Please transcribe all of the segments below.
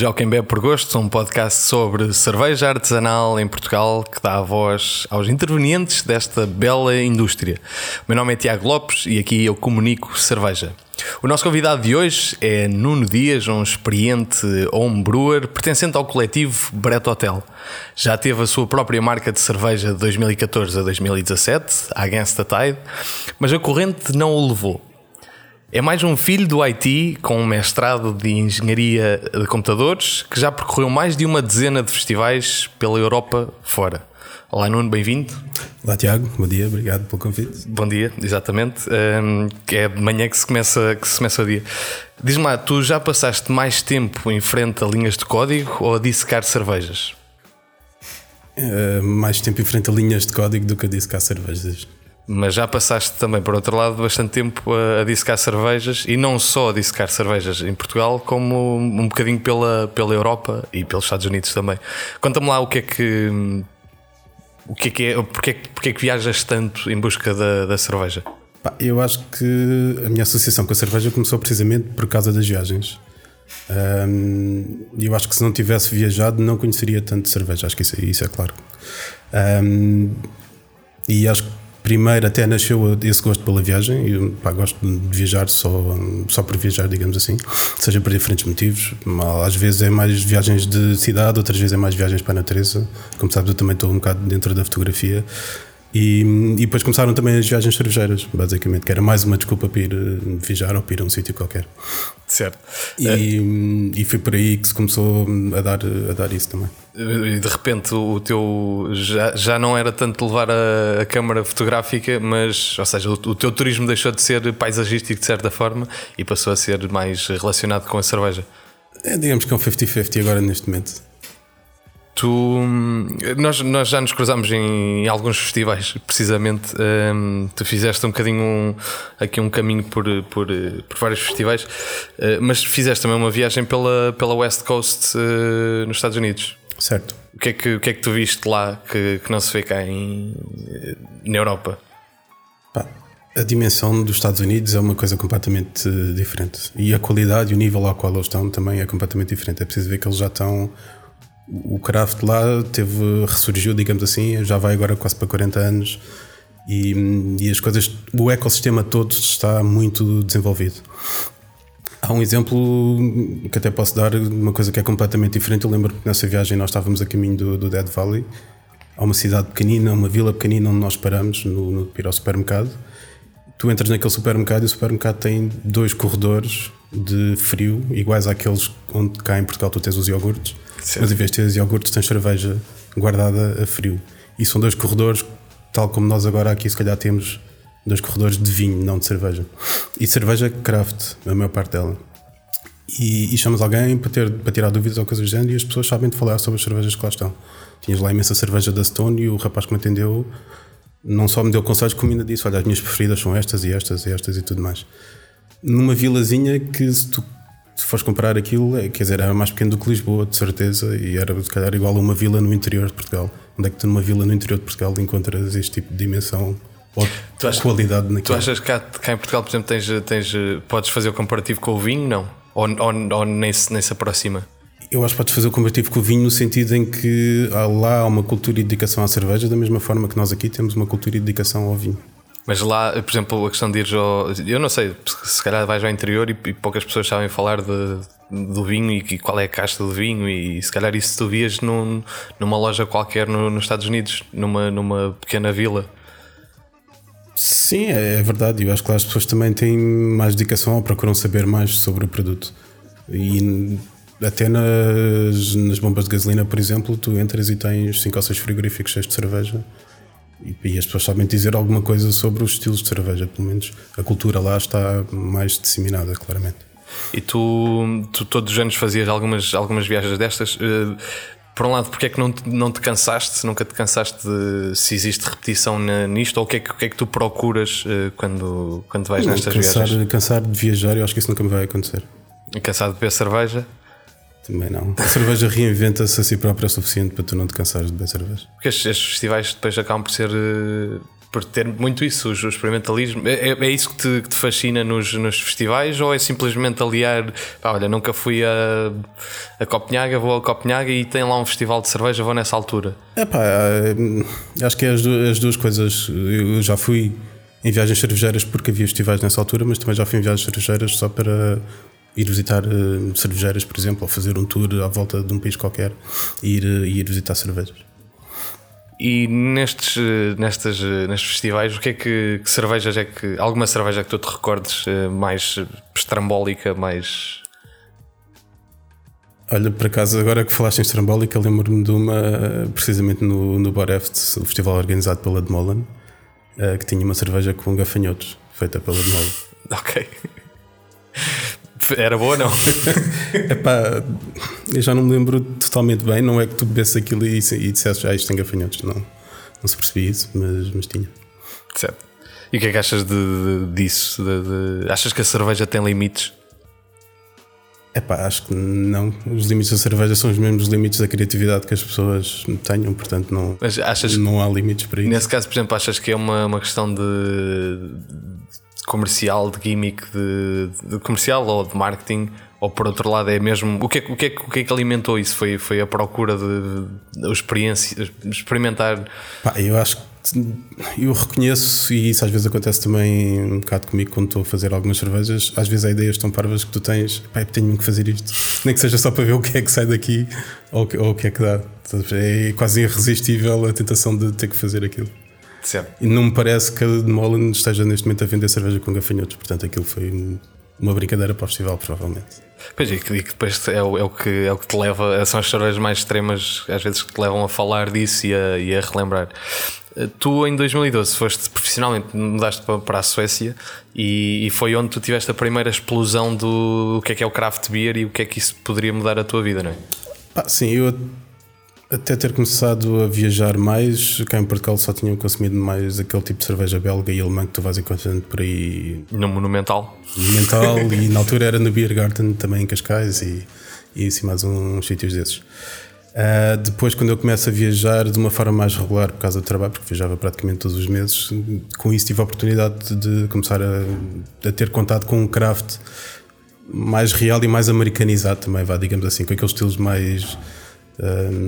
Bem-vindos ao Quem Bebe por Gosto, um podcast sobre cerveja artesanal em Portugal que dá a voz aos intervenientes desta bela indústria. O meu nome é Tiago Lopes e aqui eu comunico cerveja. O nosso convidado de hoje é Nuno Dias, um experiente homebrewer pertencente ao coletivo Brett Hotel. Já teve a sua própria marca de cerveja de 2014 a 2017, a Against the Tide, mas a corrente não o levou. É mais um filho do IT com um mestrado de Engenharia de Computadores que já percorreu mais de uma dezena de festivais pela Europa fora. Olá Nuno, bem-vindo. Olá Tiago, bom dia, obrigado pelo convite. Bom dia, exatamente. Um, é de manhã que se começa, que se começa o dia. Diz-me lá, tu já passaste mais tempo em frente a linhas de código ou a dissecar cervejas? Uh, mais tempo em frente a linhas de código do que a dissecar cervejas. Mas já passaste também, por outro lado, bastante tempo a, a dissecar cervejas e não só a dissecar cervejas em Portugal, como um bocadinho pela, pela Europa e pelos Estados Unidos também. Conta-me lá o que é que. O que é que é, porque, porque é que viajas tanto em busca da, da cerveja? Eu acho que a minha associação com a cerveja começou precisamente por causa das viagens. Um, eu acho que se não tivesse viajado não conheceria tanto cerveja, acho que isso, isso é claro. E acho que primeiro até nasceu esse gosto pela viagem. Eu pá, gosto de viajar só, só por viajar, digamos assim, seja por diferentes motivos. Às vezes é mais viagens de cidade, outras vezes é mais viagens para a natureza. Como sabes, eu também estou um bocado dentro da fotografia. E, e depois começaram também as viagens cervejeiras, basicamente, que era mais uma desculpa para ir eh, viajar ou para ir a um sítio qualquer. Certo. E, é. e foi por aí que se começou a dar, a dar isso também. E de repente o teu já, já não era tanto levar a, a câmara fotográfica, mas, ou seja, o, o, teu turismo deixou de ser paisagístico de certa forma e passou a ser mais relacionado com a cerveja. É, digamos que é um 50-50 agora neste momento. Tu, nós, nós já nos cruzamos em, alguns festivais, precisamente. Um, tu fizeste um bocadinho um, aqui um caminho por, por, por vários festivais, uh, mas fizeste também uma viagem pela, pela West Coast uh, nos Estados Unidos. Certo. O que é que, o que, é que tu viste lá que, que não se vê cá em, na Europa? Pá, a dimensão dos Estados Unidos é uma coisa completamente diferente. E a qualidade e o nível ao qual eles estão também é completamente diferente. É preciso ver que eles já estão o craft lá teve, ressurgiu, digamos assim, já vai agora quase para 40 anos e, e, as coisas, o ecossistema todo está muito desenvolvido. Há um exemplo que até posso dar, uma coisa que é completamente diferente. Eu lembro que nessa viagem nós estávamos a caminho do, do Dead Valley, há uma cidade pequenina, uma vila pequenina onde nós paramos no, no ir ao supermercado. Tu entras naquele supermercado e o supermercado tem dois corredores de frio, iguais àqueles onde cá em Portugal tu tens os iogurtes Sim. Mas em vez de ter iogurte, tens cerveja guardada a frio. E são dois corredores, tal como nós agora aqui, se calhar temos dois corredores de vinho, não de cerveja. E cerveja craft, a maior parte dela. E, e chamas alguém para, ter, para tirar dúvidas ou coisas do género e as pessoas sabem de falar sobre as cervejas que lá estão. Tinhas lá imensa cerveja da Stone e o rapaz que me atendeu não só me deu conselhos, como ainda disse: Olha, as minhas preferidas são estas e estas e estas e tudo mais. Numa vilazinha que, se tu se fores comprar aquilo, é, quer dizer, era mais pequeno do que Lisboa, de certeza, e era se calhar igual a uma vila no interior de Portugal. Onde é que tu numa vila no interior de Portugal encontras este tipo de dimensão ou tu achas, qualidade naquilo? Tu achas que cá, cá, em Portugal, por exemplo, tens, tens, podes fazer o comparativo com o vinho? Não? Ou, ou, ou nem, se, nem se aproxima? Eu acho que podes fazer o comparativo com o vinho no sentido em que lá há uma cultura e dedicação à cerveja, da mesma forma que nós aqui temos uma cultura e dedicação ao vinho. Mas lá, por exemplo, a questão de ir ao. Eu não sei, se calhar vais ao interior e, e poucas pessoas sabem falar de, do vinho e, e, qual é a casta do vinho, e se calhar isso tu vias num, numa loja qualquer no, nos Estados Unidos, numa, numa pequena vila. Sim, é, é verdade. Eu acho que lá as pessoas também têm mais dedicação ou procuram saber mais sobre o produto. E até nas, nas bombas de gasolina, por exemplo, tu entras e tens 5 ou 6 frigoríficos cheios de cerveja e, e as pessoas sabem dizer alguma coisa sobre os estilos de cerveja, pelo menos a cultura lá está mais disseminada, claramente. E tu, tu todos os anos fazias algumas, algumas viagens destas. Uh, por um lado, porque é que não te, não te cansaste? Nunca te cansaste de se existe repetição na, nisto? Ou o que é que, o que, é que tu procuras uh, quando, quando vais não, nestas cansar, viagens? Cansar de viajar, eu acho que isso nunca me vai acontecer. Cansado de beber cerveja? Também não. A cerveja reinventa-se a si própria o suficiente para tu não te cansares de beber cerveja. Porque estes, estes, festivais depois acabam por ser uh, por ter muito isso, o experimentalismo. É, é isso que te, que te fascina nos, nos, festivais ou é simplesmente aliar? Pá, olha, nunca fui a, a Copenhaga, vou a Copenhaga e tem lá um festival de cerveja, vou nessa altura. É pá, acho que é as duas, as duas coisas. Eu já fui em viagens cervejeiras porque havia festivais nessa altura, mas também já fui em viagens cervejeiras só para ir visitar uh, cervejeiras, por exemplo, ou fazer um tour à volta de um país qualquer e ir, uh, ir visitar cervejas. E nestes, nestes, nestes festivais, o que é que, que, cervejas é que. Alguma cerveja que tu te recordes eh, mais estrambólica, mais. Olha, por acaso, agora que falaste em estrambólica, lembro-me de uma, precisamente no, no Boreft, o festival organizado pela Demolan, que tinha uma cerveja com gafanhotos, feita pela Demolan. ok. Era boa, não? Epá, eu já não me lembro totalmente bem. Não é que tu bebesse aquilo e, e disseste já ah, isto tem gafanhotos. Não, não se percebia isso, mas, mas tinha. Certo. E o que é que achas de, de disso? De, de, achas que a cerveja tem limites? Epá, acho que não. Os limites da cerveja são os mesmos limites da criatividade que as pessoas tenham, portanto não, achas, não há limites para isso. Nesse caso, por exemplo, achas que é uma, uma questão de comercial, de gimmick, de, de, comercial ou de marketing, ou por outro lado é mesmo. O que é, o que, é, o que, é que alimentou isso? Foi, foi a procura de, de, experiência, experimentar. Pá, eu acho que eu reconheço, e isso às vezes acontece também um bocado comigo quando estou a fazer algumas cervejas. Às vezes há ideias tão parvas que tu tens, pá, tenho que fazer isto, nem que seja só para ver o que é que sai daqui ou, ou o que é que dá. É quase irresistível a tentação de ter que fazer aquilo. Certo. E não me parece que a Molen esteja neste momento a vender cerveja com gafanhotos, portanto aquilo foi uma brincadeira para o festival, provavelmente. Pois, e que, e que depois é o, é, o que, é o que te leva, são as cervejas mais extremas, às vezes que te levam a falar disso e a, e a relembrar. Eh, tu, em 2012, foste profissionalmente, mudaste para, para a Suécia e, e, foi onde tu tiveste a primeira explosão do que é que é o craft beer e o que é que isso poderia mudar a tua vida, não é? Ah, sim, eu até ter começado a viajar mais, cá em Portugal só tinham consumido mais aquele tipo de cerveja belga e alemã que tu vais encontrando por aí. No Monumental. Monumental, e na altura era no Beer Garden também em Cascais e, e assim mais uns sítios desses. Uh, depois, quando eu começo a viajar de uma forma mais regular por causa do trabalho, porque viajava praticamente todos os meses, com isso tive a oportunidade de começar a, a ter contato com um craft mais real e mais americanizado também, vá, digamos assim, com aqueles estilos mais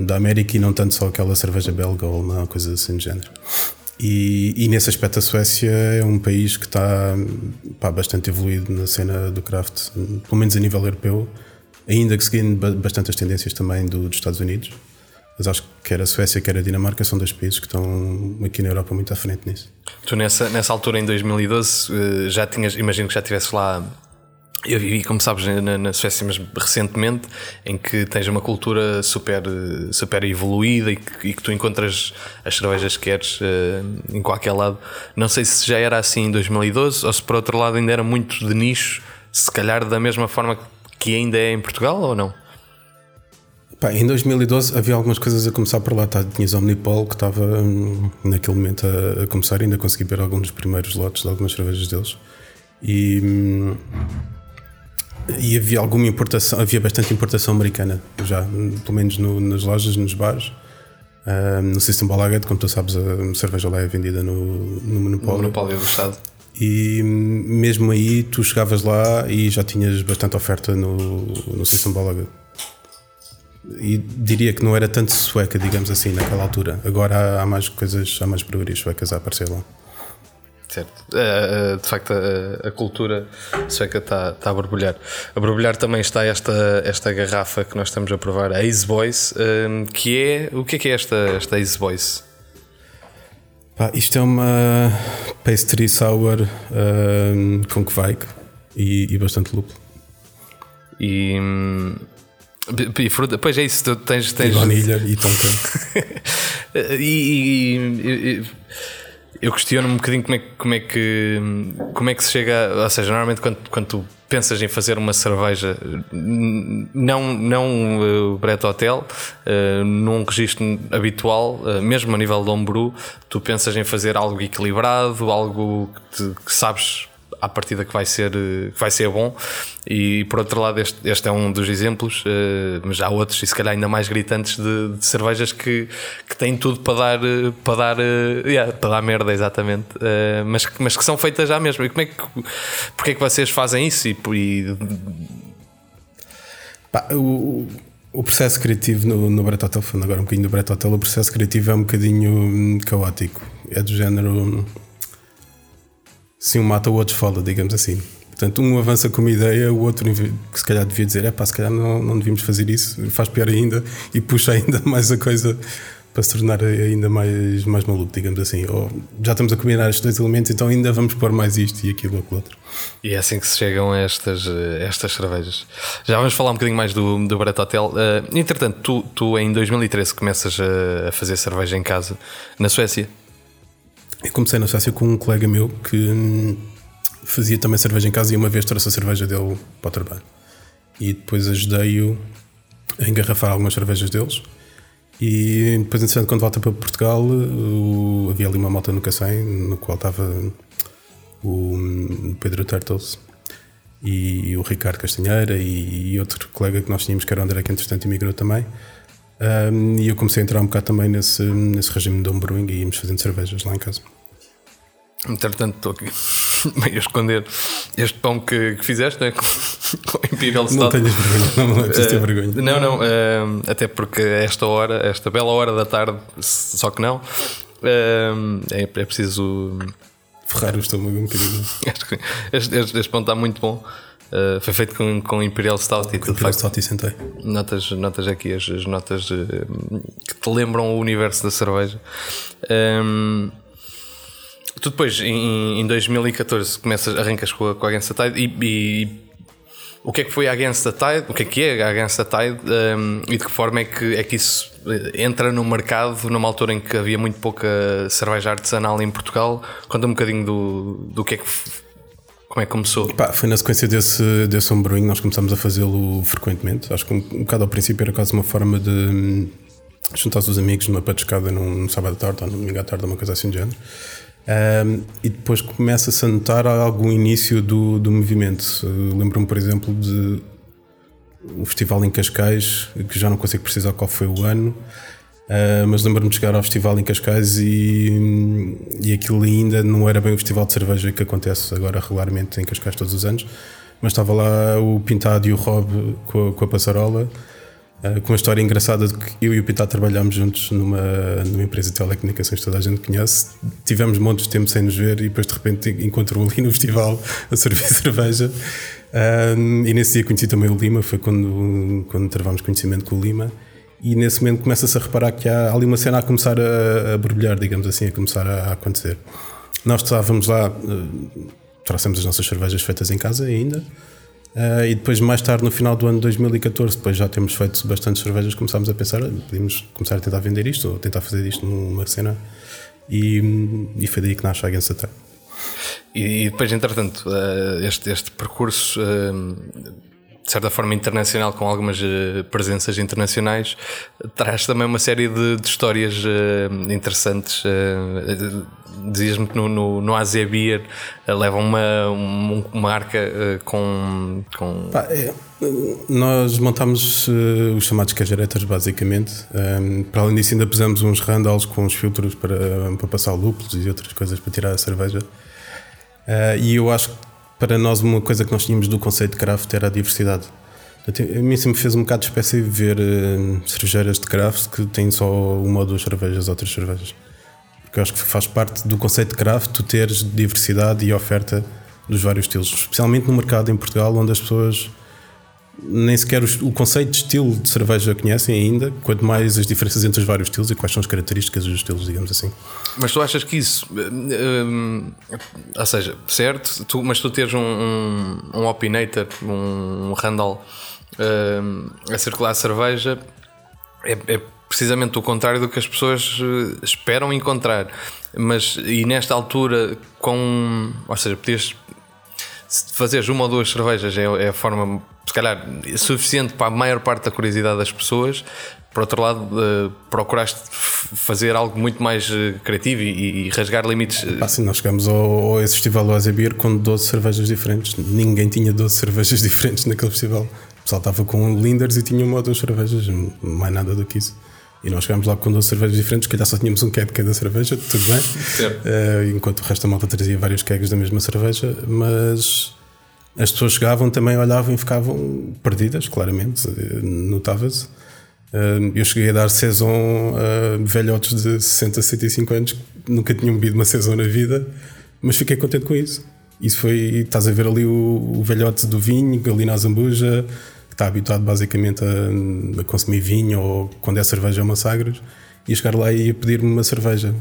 da América e não tanto só aquela cerveja belga ou uma coisa assim de género. E, e, nesse aspecto a Suécia é um país que está pá, bastante evoluído na cena do craft, pelo menos a nível europeu, ainda que seguindo bastante as tendências também do, dos Estados Unidos. Mas acho que quer a Suécia, quer a Dinamarca são dois países que estão aqui na Europa muito à frente nisso. Tu nessa, nessa altura, em 2012, eh, já tinhas, imagino que já estivesse lá eu vivi, como sabes, na, na Suécia mesmo recentemente, em que tens uma cultura super, super evoluída e que, e que tu encontras as cervejas que queres uh, em qualquer lado. Não sei se já era assim em 2012 ou se por outro lado ainda era muito de nicho, se calhar da mesma forma que ainda é em Portugal ou não? Pá, em 2012 havia algumas coisas a começar por lá. Tá, tinhas Omnipol que estava hum, naquele momento a, a, começar, ainda consegui ver alguns dos primeiros lotes de algumas cervejas deles. E. Hum, e havia alguma importação, havia bastante importação americana já, pelo menos no, nas lojas, nos bares. No System Balaguet, como tu sabes, a cerveja lá é vendida no, no Monopólio. No Monopólio do Estado. E mesmo aí tu chegavas lá e já tinhas bastante oferta no, no System Balaguet. E diria que não era tanto sueca, digamos assim, naquela altura. Agora há, há mais coisas, há mais breweries suecas a aparecer lá. Certo. Uh, de facto, a, a cultura sueca está tá a borbulhar. A borbulhar também está esta, esta garrafa que nós estamos a provar, a Ace Boys, uh, que é. O que é que é esta, esta Ace Boys? Pá, isto é uma pastry sour uh, com kveik e, e bastante lúpulo. E. Hum, e fruta, pois é isso, tu tens. tens... E vanilha e tonka. e, e, e eu questiono um bocadinho como é, como é, que como é que se chega, ou seja, normalmente quando, quando tu pensas em fazer uma cerveja, não, não uh, Brett Hotel, uh, num registro habitual, uh, mesmo a nível de homebrew, tu pensas em fazer algo equilibrado, algo que, te, que sabes à partida que vai ser, que vai ser bom. E por outro lado, este, este é um dos exemplos, mas há outros, e se calhar ainda mais gritantes, de, de cervejas que, que têm tudo para dar, para dar, yeah, para dar merda, exatamente, mas, mas que são feitas já mesmo. E como é que, porque é que vocês fazem isso? E, e... Pá, o, o processo criativo no, no Brett Hotel, falando agora um bocadinho do Brett Hotel, o processo criativo é um bocadinho caótico. É do género. Se um mata, o outro fala, digamos assim. Portanto, um avança com uma ideia, o outro, que se calhar devia dizer, é pá, se calhar não, não devíamos fazer isso, faz pior ainda e puxa ainda mais a coisa para se tornar ainda mais, mais maluco, digamos assim. Ou já estamos a combinar estes dois elementos, então ainda vamos pôr mais isto e aquilo ou aquilo outro. E é assim que se chegam a estas, estas cervejas. Já vamos falar um bocadinho mais do, do Brett Hotel. Uh, entretanto, tu, tu em 2013 começas a, a fazer cerveja em casa na Suécia. Eu comecei na Suécia com um colega meu que hum, fazia também cerveja em casa e uma vez trouxe a cerveja dele para o trabalho. E depois ajudei-o a engarrafar algumas cervejas deles e depois, entretanto, quando volta para Portugal, o, havia ali uma malta no Cacém, no qual estava o Pedro Turtles e o Ricardo Castanheira e, e, outro colega que nós tínhamos, que era o André, que entretanto emigrou também. Um, e eu comecei a entrar um bocado também nesse, nesse regime de homebrewing e íamos fazendo cervejas lá em casa. Entretanto, estou aqui meio a esconder este pão que, que fizeste, né? com, com Imperial Stout. Não tenhas vergonha, não, não é preciso ter uh, vergonha. Não, não, uh, até porque esta hora, esta bela hora da tarde, só que não, uh, é, é preciso ferrar o estômago um bocadinho. este, este, este pão está muito bom. Uh, foi feito com, com Imperial Stout com e tudo. Imperial Stout e sentei. Notas, notas aqui, as, as notas uh, que te lembram o universo da cerveja. Um, tu depois, em, em 2014, começas, arrancas com a, com a Against the Tide e, e, o que é que foi a Against the Tide? O que é que é a Against the Tide? Um, e de que forma é que, é que isso entra no mercado numa altura em que havia muito pouca cerveja artesanal em Portugal? Conta um bocadinho do, do que é que como é que começou? Pá, foi na sequência desse, desse homebrewing nós começamos a fazê-lo frequentemente. Acho que um, um bocado ao princípio era quase uma forma de hum, juntar os amigos numa patuscada num sábado à tarde ou num domingo à tarde, uma coisa assim do género. Um, e depois começa-se a notar algum início do, do movimento. Lembro-me, por exemplo, de um festival em Cascais, que já não consigo precisar qual foi o ano, Uh, mas lembro-me de chegar ao festival em Cascais e, e aquilo ainda não era bem o festival de cerveja que acontece agora regularmente em Cascais todos os anos, mas estava lá o Pintado e o Rob com a, com a passarola, uh, com uma história engraçada de que eu e o Pintado trabalhámos juntos numa, numa empresa de telecomunicações que toda a gente conhece. Tivemos montes de tempo sem nos ver e depois de repente encontro-o ali no festival a servir cerveja. Uh, e nesse dia conheci também o Lima, foi quando, quando travámos conhecimento com o Lima e nesse momento começa-se a reparar que há ali uma cena a começar a, a borbulhar, digamos assim, a começar a, a acontecer. Nós estávamos lá, uh, trouxemos as nossas cervejas feitas em casa ainda, uh, e depois, mais tarde, no final do ano de 2014, depois já temos feito bastantes cervejas, começámos a pensar, podíamos começar a tentar vender isto, ou tentar fazer isto numa cena, e, e foi daí que nasce a Against E, e depois, entretanto, uh, este, este percurso de certa forma internacional, com algumas uh, presenças internacionais, traz também uma série de, de histórias uh, interessantes. Uh, Dizias-me que no, no, no Asia Beer leva uma, uma, uma arca com. com... Pá, é, nós montámos os chamados cajaretas, basicamente. Um, para além disso, ainda pusemos uns randals com os filtros para, para passar lúpulos e outras coisas para tirar a cerveja. e eu acho que para nós uma coisa que nós tínhamos do conceito de craft era a diversidade. A mim sempre fez um bocado de espécie ver uh, cervejeiras de craft que têm só uma ou duas cervejas, outras cervejas. Porque eu acho que faz parte do conceito de craft tu teres diversidade e oferta dos vários estilos, especialmente no mercado em Portugal, onde as pessoas nem sequer o conceito de estilo de cerveja conhecem ainda, quanto mais as diferenças entre os vários estilos e quais são as características dos estilos, digamos assim. Mas tu achas que isso, hum, ou seja, certo, tu, mas tu teres um, um, um opinator, um Randall hum, a circular a cerveja, é, é, precisamente o contrário do que as pessoas esperam encontrar. Mas e nesta altura, com, ou seja, podias fazeres uma ou duas cervejas é, é a forma se calhar, suficiente para a maior parte da curiosidade das pessoas, por outro lado, uh, procuraste fazer algo muito mais uh, criativo e, e, rasgar limites. Ah, sim, nós chegamos ao, ao esse festival do Azebir com 12 cervejas diferentes. Ninguém tinha 12 cervejas diferentes naquele festival. O pessoal estava com linders e tinha uma ou duas cervejas, mais nada do que isso. E nós chegámos lá com 12 cervejas diferentes, que calhar só tínhamos um keg de cada cerveja, tudo bem. Uh, enquanto o resto da malta trazia vários kegs da mesma cerveja, mas as pessoas chegavam também, olhavam e ficavam perdidas, claramente, notava-se. Eu cheguei a dar saison a velhotes de 60, 65 anos que nunca tinham bebido uma saison na vida, mas fiquei contente com isso. Isso foi, estás a ver ali o, o velhote do vinho, ali na Zambuja, que está habituado basicamente a, a, consumir vinho ou quando é cerveja é uma sagres, e chegar lá e pedir-me uma cerveja.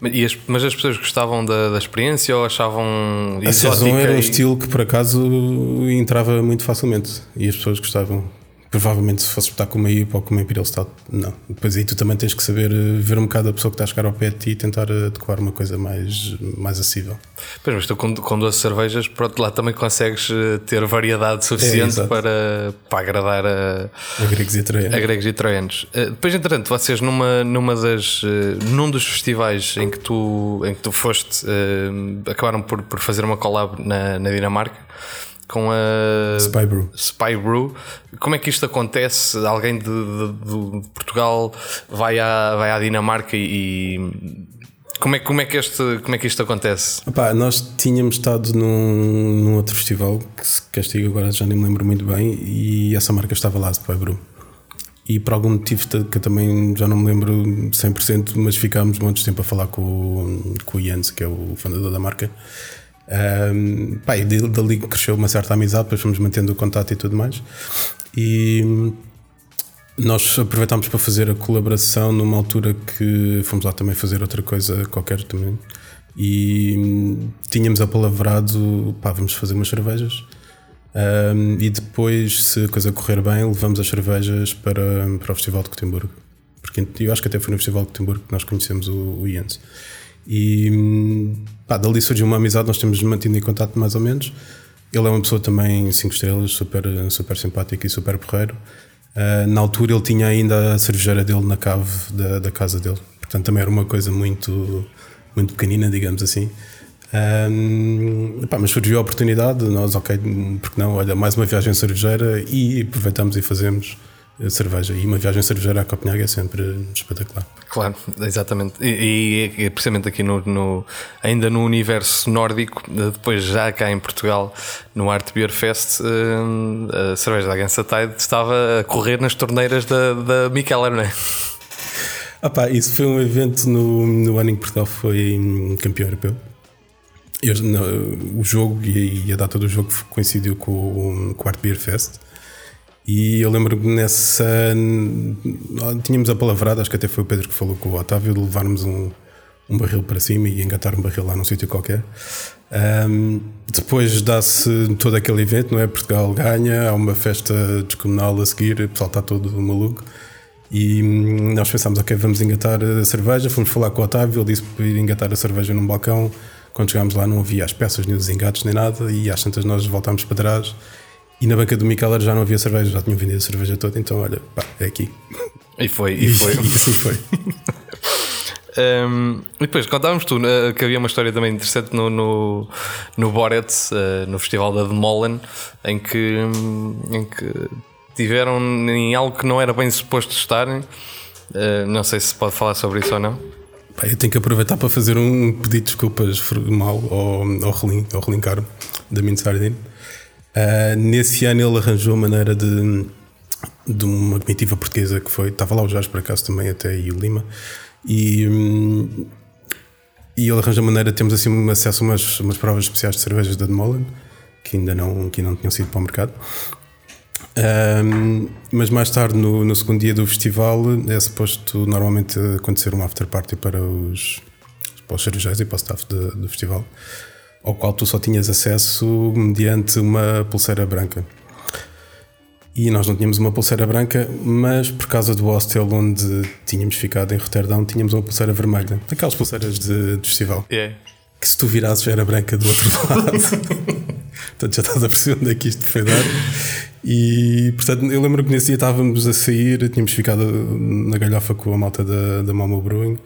As, mas as pessoas gostavam da, da experiência ou achavam A Saison era um estilo que por acaso entrava muito facilmente e as pessoas gostavam. Provavelmente se fosse estar com uma IPA ou com uma Imperial Stout, não. Depois aí tu também tens que saber eh, ver um bocado a pessoa que está a chegar ao pé de ti e tentar eh, adequar uma coisa mais, mais acessível. Pois, mas tu com, com 12 cervejas, pronto, lá também consegues eh, ter variedade suficiente é, para, para agradar a, a gregos e troianos. A gregos e troianos. Depois, entretanto, vocês numa, numa das, num dos festivais em que tu, em que tu foste, acabaram por, por fazer uma collab na, na Dinamarca com a Spy Brew. Spy Brew. Como é que isto acontece? Alguém de, de, de Portugal vai à, vai à Dinamarca e. Como é, como, é que este, como é que isto acontece? Opa, nós tínhamos estado num, num outro festival que se castiga agora já nem me lembro muito bem e essa marca estava lá, Spy Brew. E por algum motivo que eu também já não me lembro 100%, mas ficámos muitos tempo a falar com, com o Jens, que é o fundador da marca. Um, pá, e dali cresceu uma certa amizade, depois fomos mantendo o contato e tudo mais. E nós aproveitámos para fazer a colaboração numa altura que fomos lá também fazer outra coisa qualquer também. E tínhamos apalavrado, pá, vamos fazer umas cervejas. Um, e depois, se a coisa correr bem, levamos as cervejas para, para o Festival de Gotemburgo. Porque eu acho que até foi no Festival de Gotemburgo que nós conhecemos o, o Jens. E pá, dali surgiu uma amizade, nós temos mantido em contato mais ou menos. Ele é uma pessoa também 5 estrelas, super, super simpático e super porreiro. Uh, na altura ele tinha ainda a cervejeira dele na cave da, da casa dele, portanto também era uma coisa muito, muito pequenina, digamos assim. Um, pá, mas surgiu a oportunidade, nós, ok, porque não, olha, mais uma viagem cervejeira e aproveitamos e fazemos cerveja. E uma viagem cervejeira a Copenhague é sempre espetacular. Claro, exatamente. E, e precisamente aqui no, no, ainda no universo nórdico, depois já cá em Portugal, no Art Beer Fest, eh, a cerveja da Gansa Tide estava a correr nas torneiras da, da não é? Ah pá, isso foi um evento no, no ano em que Portugal foi campeão europeu. Eu, no, o jogo e, e, a data do jogo coincidiu com, com o Art Beer Fest. E eu lembro-me nessa. Tínhamos a palavrada, acho que até foi o Pedro que falou com o Otávio, de levarmos um, um barril para cima e engatar um barril lá num sítio qualquer. Um, depois dá-se todo aquele evento, não é? Portugal ganha, há uma festa descomunal a seguir, o pessoal está todo maluco. E hum, nós pensámos, ok, vamos engatar a cerveja. Fomos falar com o Otávio, ele disse para ir engatar a cerveja num balcão. Quando chegámos lá, não havia as peças, nem os engates, nem nada. E às tantas nós voltámos para trás e na banca do Mikeller já não havia cerveja, já tinham vendido a cerveja toda, então olha, pá, é aqui. E foi, e, foi. E assim foi. Um, e depois contávamos tu uh, que havia uma história também interessante no, no, no Boret, uh, no festival da Demolen, em que, um, em que tiveram em algo que não era bem suposto estarem. Uh, não sei se pode falar sobre isso ou não. Eu tenho que aproveitar para fazer um pedido de desculpas formal ao, ao Relin, ao Relin Caro, da Sardine. Uh, nesse ano ele arranjou a maneira de, de uma comitiva portuguesa que foi, estava lá o Jorge por acaso também, até e o Lima, e, um, e ele arranjou a maneira, temos assim acesso a umas, umas provas especiais de cervejas da Demolen, que ainda não, que não tinham sido para o mercado. Um, mas mais tarde, no, no, segundo dia do festival, é suposto normalmente acontecer um after party para os, para os cervejeiros e para o staff de, do festival ao qual tu só tinhas acesso mediante uma pulseira branca. E nós não tínhamos uma pulseira branca, mas por causa do hostel onde tínhamos ficado em Roterdão, tínhamos uma pulseira vermelha. Aquelas pulseiras de, de festival. Yeah. Que se tu virasses era branca do outro lado. Portanto, já estás a perceber onde é que isto foi dar. E portanto, eu lembro que nesse dia estávamos a sair, tínhamos ficado na galhofa com a malta da, da Momo Brewing.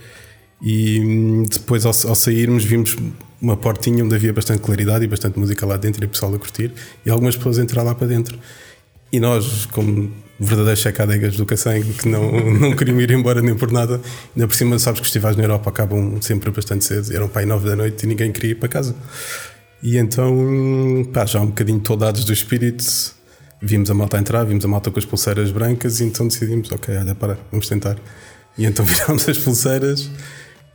E depois, ao, ao, sairmos, vimos uma portinha onde havia bastante claridade e bastante música lá dentro e o pessoal a curtir. E algumas pessoas entrar lá para dentro. E nós, como verdadeiros checadegas do Cacém, que não, não queriam ir embora nem por nada, ainda por cima, sabes que os festivais na Europa acabam sempre bastante cedo. Eram para aí nove da noite e ninguém queria ir para casa. E então, pá, já um bocadinho toldados do espírito, vimos a malta entrar, vimos a malta com as pulseiras brancas e então decidimos, ok, olha, para, vamos tentar. E então virámos as pulseiras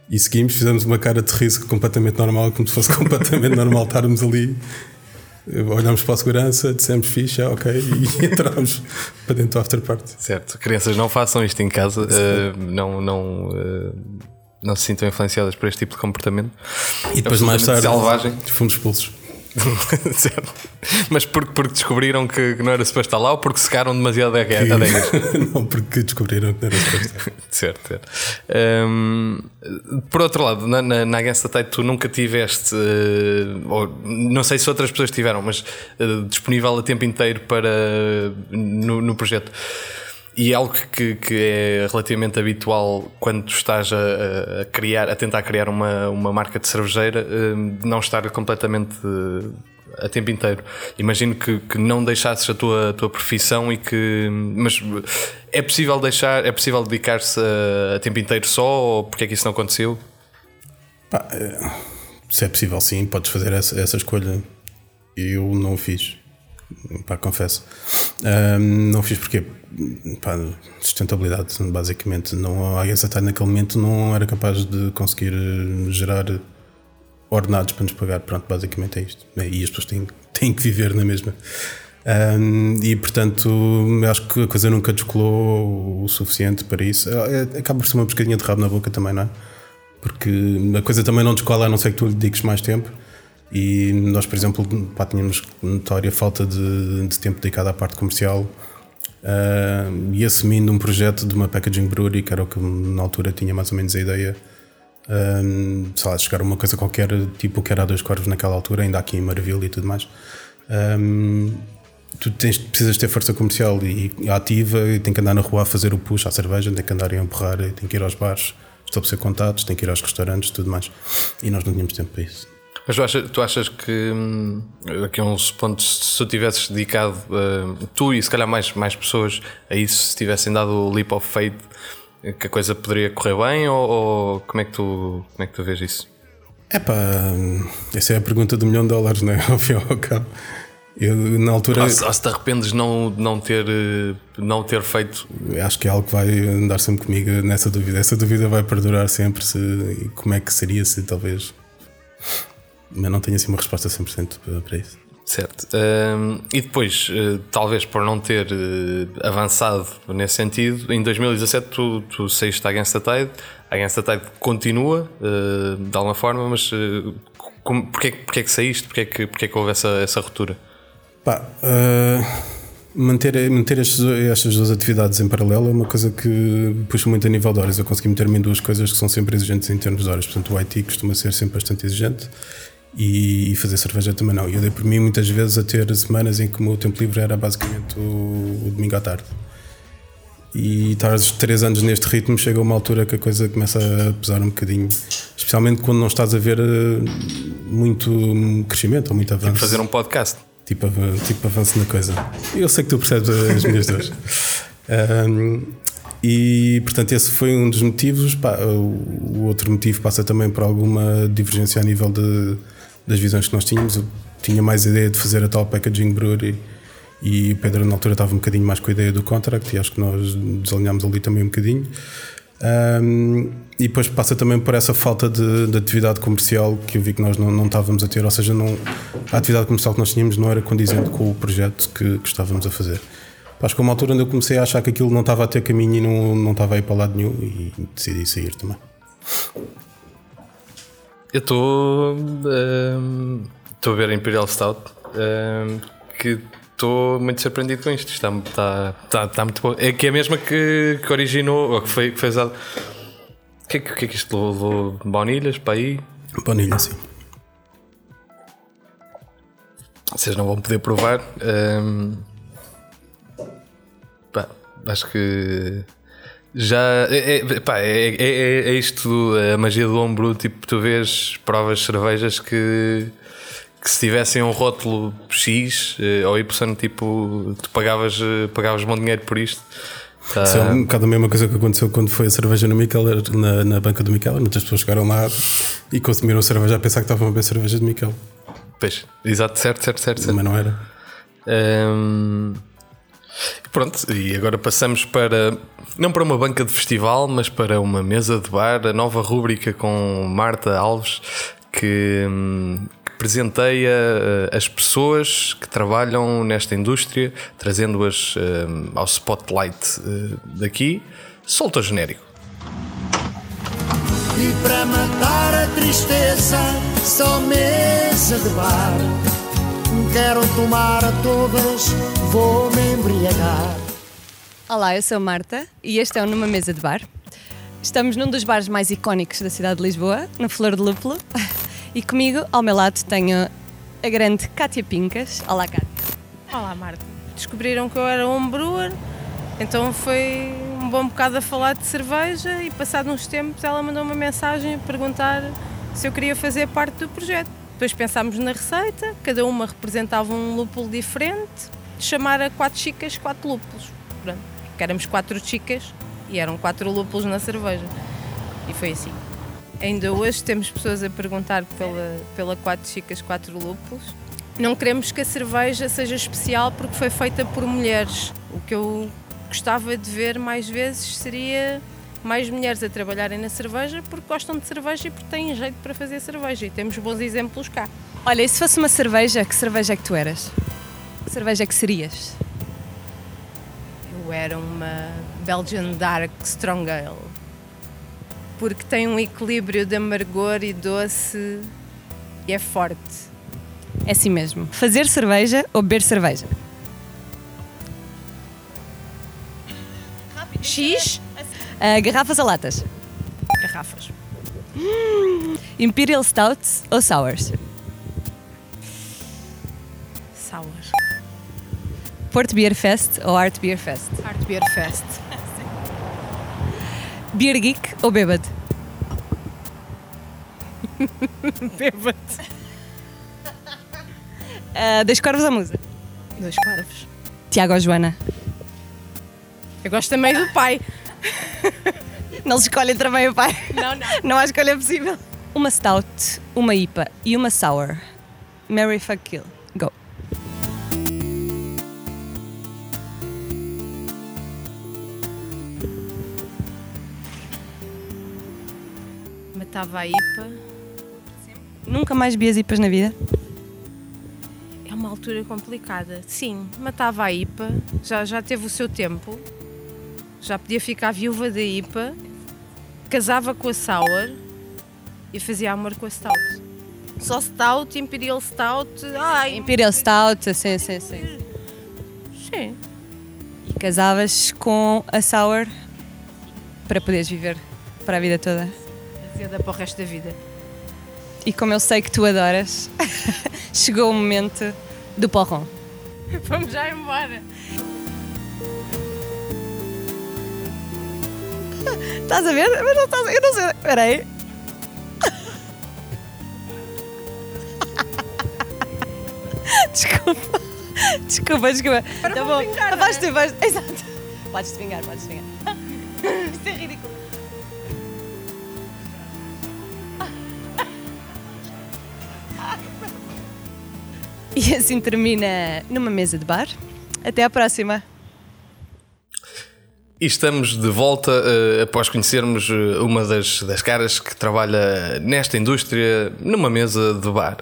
e seguimos, fizemos uma cara de riso completamente normal, como se fosse completamente normal estarmos ali. Olhámos para a segurança, dissemos ficha, ok, e entramos para dentro do after party. Certo, crianças não façam isto em casa, uh, não, não, uh, não se sintam influenciadas por este tipo de comportamento. E depois, é mais tarde, selvagem. fomos expulsos. Mas porque, porque descobriram que, não era suposto estar lá ou porque secaram demasiado adegas? não, porque descobriram que não era suposto estar. certo, certo. Um, por outro lado, na, na, na Against the Tide tu nunca tiveste, uh, ou não sei se outras pessoas tiveram, mas uh, disponível a tempo inteiro para no, no projeto. E é algo que, que é relativamente habitual quando tu estás a, a, criar, a tentar criar uma, uma marca de cervejeira, hum, de não estar completamente eh, a tempo inteiro. Imagino que, que não deixasses a tua, a tua profissão e que. Mas é possível deixar, é possível dedicar-se a, a, tempo inteiro só ou porque é que isso não aconteceu? Pá, eh, se é possível, sim, podes fazer essa, essa escolha. Eu não o fiz, pá, confesso. Um, não fiz porque pá, sustentabilidade, basicamente. Não, a Agasatai naquele momento não era capaz de conseguir eh, gerar ordenados para nos pagar. Pronto, basicamente é isto. E as pessoas têm, têm que viver na mesma. Um, e portanto, acho que a coisa nunca descolou o suficiente para isso. É, é, acaba por ser uma pescadinha de rabo na boca também, não é? Porque a coisa também não descola, a não ser que tu lhe dediques mais tempo. E nós, por exemplo, pá, tínhamos notória falta de, de tempo dedicado à parte comercial uh, e assumindo um projeto de uma packaging brewery, que era o que na altura tinha mais ou menos a ideia. Um, sei lá, chegar a uma coisa qualquer, tipo que era a dois corvos naquela altura, ainda aqui em Maravilha e tudo mais. Um, tu tens, precisas ter força comercial e, e ativa e tem que andar na rua a fazer o push à cerveja, tem que andar a empurrar, tem que ir aos bares, estabelecer contatos, tem que ir aos restaurantes tudo mais. E nós não tínhamos tempo para isso. Mas tu achas, tu achas que hum, aqui uns pontos, se tu tivesses dedicado, uh, tu e se calhar mais, mais pessoas a isso, se tivessem dado o leap of faith, que a coisa poderia correr bem ou, ou como, é que tu, como é que tu vês isso? É pá, essa é a pergunta do milhão de dólares, não é? Ao fim e ao cabo. Eu, na altura. Ou se, ou se te arrependes não, não, ter, não ter feito. Acho que é algo que vai andar sempre comigo nessa dúvida. Essa dúvida vai perdurar sempre. Se, como é que seria se talvez mas não tenho assim uma resposta 100% para isso. Certo. Um, e depois, uh, talvez por não ter uh, avançado nesse sentido, em 2017 tu, tu saíste da Against the Tide. A Against the Tide continua uh, de alguma forma, mas uh, como, porquê, porquê que saíste? Porquê que, porquê que houve essa, essa ruptura? Pá, manter, manter estas, estas duas atividades em paralelo é uma coisa que puxa muito a nível de horas. Eu consegui meter-me em duas coisas que são sempre exigentes em termos de horas. Portanto, o IT costuma ser sempre bastante exigente e, fazer cerveja também não. Eu dei por mim muitas vezes a ter semanas em que o meu tempo livre era basicamente o, o domingo à tarde. E estar três anos neste ritmo chega a uma altura que a coisa começa a pesar um bocadinho, especialmente quando não estás a ver eh, muito crescimento ou muito avanço. Tipo fazer um podcast. Tipo, tipo avanço na coisa. Eu sei que tu percebes as minhas dores. Um, e portanto, esse foi um dos motivos. O outro motivo passa também por alguma divergência a nível de das visões que nós tínhamos. Eu tinha mais a ideia de fazer a tal packaging brewery e o Pedro na altura estava um bocadinho mais com a ideia do contract e acho que nós desalinhámos ali também um bocadinho. Um, e depois passa também por essa falta de, de, atividade comercial que eu vi que nós não, não estávamos a ter, ou seja, não, a atividade comercial que nós tínhamos não era condizente com o projeto que, que estávamos a fazer. Acho que uma altura onde eu comecei a achar que aquilo não estava a ter caminho e não, não estava a ir para lado nenhum e decidi sair também. Eu estou. Estou a ver a Imperial Stout. que estou muito surpreendido com isto. Está, está, está, está muito bom. É que é a mesma que, que originou, ou que foi, que fez O que, é que, que é que isto levou? Baunilhas para aí? Baunilha, sim. Vocês não vão poder provar. Um, pá, acho que já é, é, pá, é, é, é, isto a magia do ombro. Tipo, tu vês provas de cervejas que, que se tivessem um rótulo X eh, ou Y, tipo, tu pagavas, eh, pagavas bom dinheiro por isto. Isso é um bocado a mesma coisa que aconteceu quando foi a cerveja no Mikkeller, na, na banca do Mikkeller. Muitas pessoas chegaram lá e consumiram cerveja a pensar que estavam a beber cerveja de Mikkeller. Pois, exato, certo, certo, certo. certo. Mas não era. Um, pronto, e agora passamos para, não para uma banca de festival, mas para uma mesa de bar, a nova rúbrica com Marta Alves, que, que presenteia uh, as pessoas que trabalham nesta indústria, trazendo-as um, ao spotlight uh, daqui. Solta genérico. E para matar a tristeza, só mesa de bar. Quero tomar a todas, vou me embriagar. Olá, eu sou Marta e este é o Numa Mesa de Bar. Estamos num dos bares mais icónicos da cidade de Lisboa, no Flor de Lúpulo. E comigo, ao meu lado, tenho a grande Cátia Pincas. Olá, Cátia. Olá, Marta. Descobriram que eu era um brewer, então foi um bom bocado a falar de cerveja e passado uns tempos ela mandou uma mensagem a perguntar se eu queria fazer parte do projeto. Depois pensámos na receita, cada uma representava um lúpulo diferente, chamar a quatro chicas, quatro lúpulos. Pronto, porque éramos quatro chicas e eram quatro lúpulos na cerveja. E foi assim. Ainda hoje temos pessoas a perguntar pela, pela quatro chicas, quatro lúpulos. Não queremos que a cerveja seja especial porque foi feita por mulheres. O que eu gostava de ver mais vezes seria mais mulheres a trabalharem na cerveja porque gostam de cerveja e porque têm jeito para fazer cerveja e temos bons exemplos cá. Olha, e se fosse uma cerveja, que cerveja é que tu eras? Que cerveja é que serias? Eu era uma Belgian Dark Strong Ale porque tem um equilíbrio de amargor e doce e é forte. É assim mesmo. Fazer cerveja ou beber cerveja? X Uh, garrafas ou latas? garrafas. Imperial Stouts ou Sours? Sour. Porto Beer Fest ou Art Beer Fest? Art Beer Fest. Beer Geek ou Bêbado? Bêbado. Uh, dois Corvos ou Musa? Dois parvos. Tiago ou Joana? Eu gosto também do pai. Não se escolhe também o pai. Não, não. Não há escolha possível. Uma Stout, uma IPA e uma Sour. Mary fuck kill. Go. Matava a IPA. Nunca mais vi as IPAs na vida? É uma altura complicada. Sim, matava a IPA. Já, já teve o seu tempo. Já podia ficar viúva da IPA. Casava com a Sour. E fazia amor com a Stout. Só Stout, Imperial Stout. Ai, Imperial Stout, sim, sim, sim. sim. E casavas com a Sour para poderes viver para a vida toda. Azeda para o resto da vida. E como eu sei que tu adoras, chegou o momento do porrão. Vamos já embora. Estás a ver? Mas não estás a... Eu não sei. Espera aí. Desculpa. Desculpa, desculpa. Para tá bom. vingar, não vais é? te, vais... Exato. Podes-te vingar, podes-te vingar. Isto é ridículo. E assim termina numa mesa de bar. Até à próxima. E estamos de volta eh, após conhecermos eh, uma das, das caras que trabalha nesta indústria numa mesa de bar.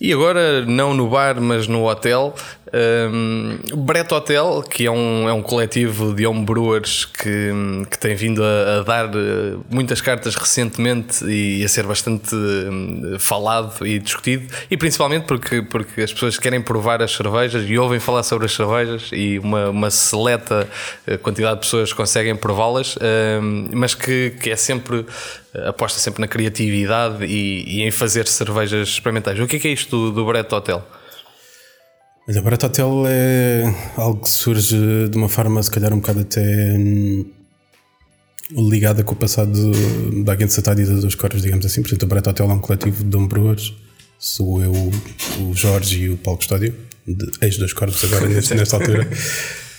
E agora, não no bar, mas no hotel, um, Brett Hotel, que é um, é um coletivo de homebrewers que, que tem vindo a, a dar eh, muitas cartas recentemente e a ser bastante hum, falado e discutido, e principalmente porque, porque as pessoas querem provar as cervejas e ouvem falar sobre as cervejas e uma, uma seleta eh, quantidade de pessoas conseguem prová-las, hum, mas que, que é sempre aposta sempre na criatividade e, e em fazer cervejas experimentais. O que é, que é isto do, do Brett Hotel? Olha, a Barata Hotel é algo que surge de uma forma, se calhar, um bocado até hum, ligada com o passado da Agente Satade e das Dois Corvos, digamos assim. Portanto, a Barata Hotel é um coletivo de homebrewers. Sou eu, o Jorge e o Paulo Custódio, ex-Dois Corvos agora, nesta, nesta altura.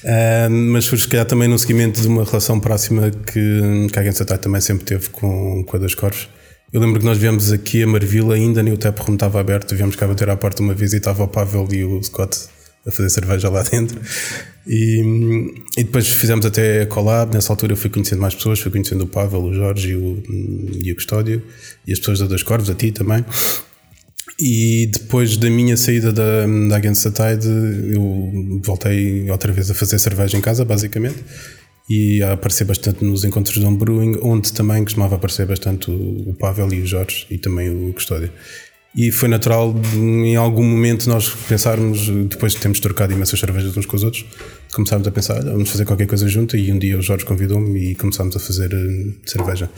Uh, mas surge, se calhar, também no seguimento de uma relação próxima que, que a Satade também sempre teve com, com a Dois Corvos. Eu lembro que nós viemos aqui a Marvila, ainda nem o tap room estava aberto, viemos cá bater à porta uma vez e estava o Pavel e o Scott a fazer cerveja lá dentro. E, e depois fizemos até a collab. Nessa altura eu fui conhecendo mais pessoas, fui conhecendo o Pavel, o Jorge e o, e o Custódio e as pessoas da Dois Corvos, a ti também. E depois da minha saída da, da Against the Tide, eu voltei outra vez a fazer cerveja em casa, basicamente e a aparecer bastante nos encontros de homebrewing, onde também costumava aparecer bastante o, Pavel e o Jorge e também o Custódio. E foi natural em algum momento nós pensarmos, depois de termos trocado imensas cervejas uns com os outros, começámos a pensar, vamos fazer qualquer coisa junto e um dia o Jorge convidou-me e começámos a fazer eh, cerveja.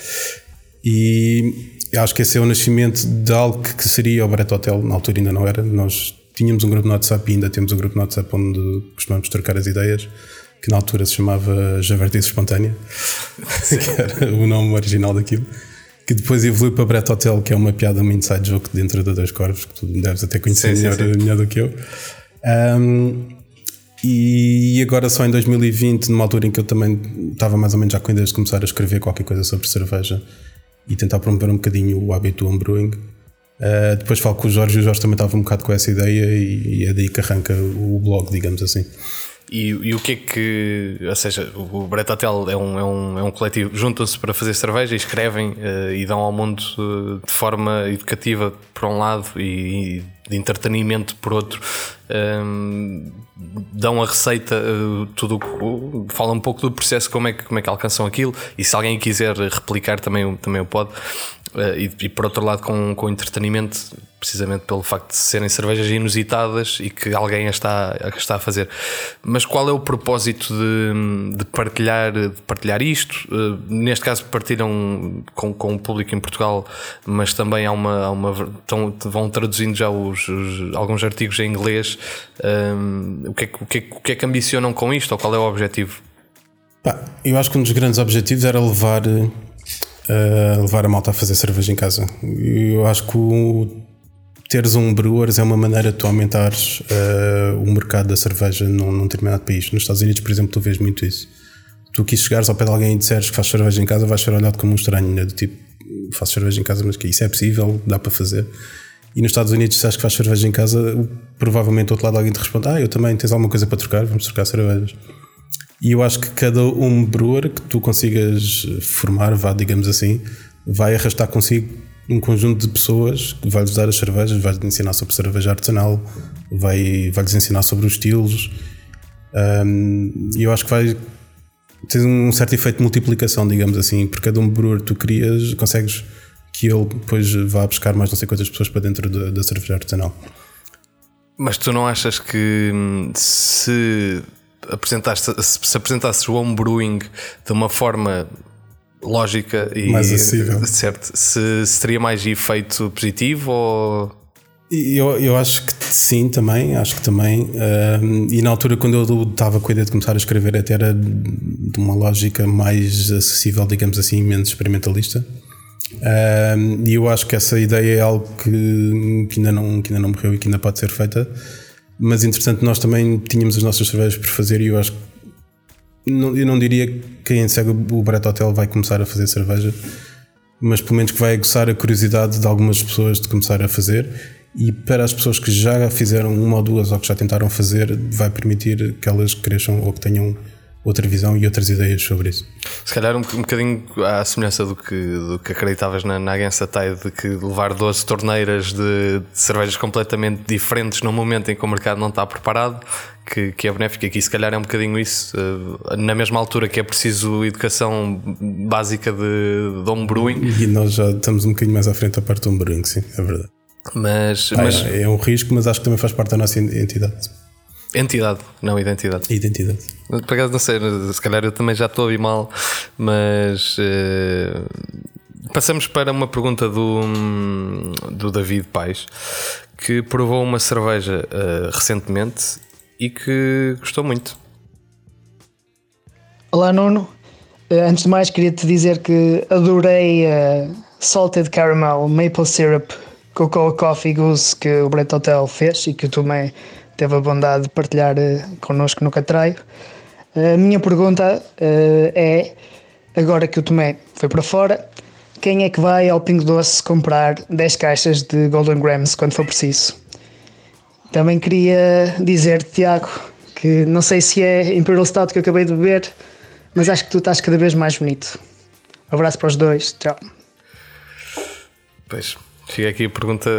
E acho que esse é o nascimento de algo que seria o Barreto Hotel, na altura ainda não era, nós tínhamos um grupo no WhatsApp e ainda temos um grupo no WhatsApp onde costumamos trocar as ideias que na altura se chamava Javertice Espontânea, que era o nome original daquilo, que depois evoluiu para Brett Hotel, que é uma piada, uma inside joke dentro da Dois Corvos, que tu deves até conhecer sim, melhor, sim, sim. melhor, do que eu. Um, e agora só em 2020, numa altura em que eu também estava mais ou menos já com ideias de começar a escrever qualquer coisa sobre cerveja e tentar promover um bocadinho o hábito do homebrewing. Uh, depois falo com o Jorge e o Jorge também estava um bocado com essa ideia e, e é daí que arranca o blog, digamos assim. E, e, o que é que. Ou seja, o Brett Hotel é um, é um, é um coletivo, juntam-se para fazer cerveja escrevem uh, e dão ao mundo uh, de forma educativa, por um lado, e, e de entretenimento, por outro. Um, ehm, dão a receita, uh, tudo, falam um pouco do processo, como é, que, como é que alcançam aquilo, e se alguém quiser replicar também, também o pode. E, e, por outro lado, com, com entretenimento, precisamente pelo facto de serem cervejas inusitadas e que alguém a está, a está a fazer. Mas qual é o propósito de, de partilhar, de partilhar isto? Uh, neste caso, partilham com, com o público em Portugal, mas também há uma. Há uma estão, vão traduzindo já os, os, alguns artigos em inglês. Um, o, que é, o, que é, o que é que ambicionam com isto ou qual é o objetivo? Eu acho que um dos grandes objetivos era levar. Uh, levar a malta a fazer cerveja em casa. Eu acho que o teres um brewers é uma maneira de tu aumentares uh, o mercado da cerveja num, num, determinado país. Nos Estados Unidos, por exemplo, tu vês muito isso. Tu quis chegares ao pé de alguém e disseres que faz cerveja em casa, vais ser olhado como um estranho, né? do tipo, faço cerveja em casa, mas que isso é possível, dá para fazer. E nos Estados Unidos, se achas que faz cerveja em casa, provavelmente do outro lado alguém te responde: Ah, eu também, tens alguma coisa para trocar, vamos trocar cervejas. E eu acho que cada um brewer que tu consigas formar, vá, digamos assim, vai arrastar consigo um conjunto de pessoas que vai-lhes dar as cervejas, vai-lhes ensinar sobre cerveja artesanal, vai, vai-lhes ensinar sobre os estilos. Um, e eu acho que vai ter um certo efeito de multiplicação, digamos assim, porque cada um brewer tu crias, consegues que ele depois vá buscar mais não sei quantas pessoas para dentro da, da cerveja artesanal. Mas tu não achas que hum, se apresentaste, se apresentasses o homebrewing de uma forma lógica e mais acessível. Certo. Se, se teria mais efeito positivo ou. Eu, eu acho que sim, também. Acho que também. Uh, e na altura, quando eu estava com a ideia de começar a escrever, até era de uma lógica mais acessível, digamos assim, menos experimentalista. Uh, e eu acho que essa ideia é algo que, que, ainda não, que ainda não morreu e que ainda pode ser feita. Mas, entretanto, nós também tínhamos as nossas cervejas por fazer e eu acho que eu não diria que quem segue o Brett Hotel vai começar a fazer cerveja, mas pelo menos que vai aguçar a curiosidade de algumas pessoas de começar a fazer. E para as pessoas que já fizeram uma ou duas ou que já tentaram fazer, vai permitir que elas cresçam ou que tenham outra visão e outras ideias sobre isso. Se calhar um, um bocadinho à semelhança do que, do que acreditavas na, na Against Tide, de que levar 12 torneiras de, de, cervejas completamente diferentes num momento em que o mercado não está preparado, que, que é benéfico. Aqui, se calhar, é um bocadinho isso. Uh, na mesma altura que é preciso educação básica de, de homebrewing. E nós já estamos um bocadinho mais à frente da parte do homebrewing, sim, é verdade. Mas, ah, mas... É, é um risco, mas acho que também faz parte da nossa entidade. Entidade, não identidade. Identidade. Por acaso não sei, se calhar eu também já estou a ouvir mal, mas uh, Passamos para uma pergunta do, do David Pais, que provou uma cerveja uh, recentemente e que gostou muito. Olá, Nuno. Uh, antes de mais, queria te dizer que adorei a uh, Salted Caramel Maple Syrup Cocoa Coffee Goose que o Brett Hotel fez e que o Tomé teve a bondade de partilhar uh, connosco no Catraio. A minha pergunta é: agora que o Tomé foi para fora, quem é que vai ao Pingo Doce comprar 10 caixas de Golden Grams quando for preciso? Também queria dizer, Tiago, que não sei se é Imperial Stout que eu acabei de beber, mas acho que tu estás cada vez mais bonito. Um abraço para os dois, tchau. Pois, fica aqui a pergunta.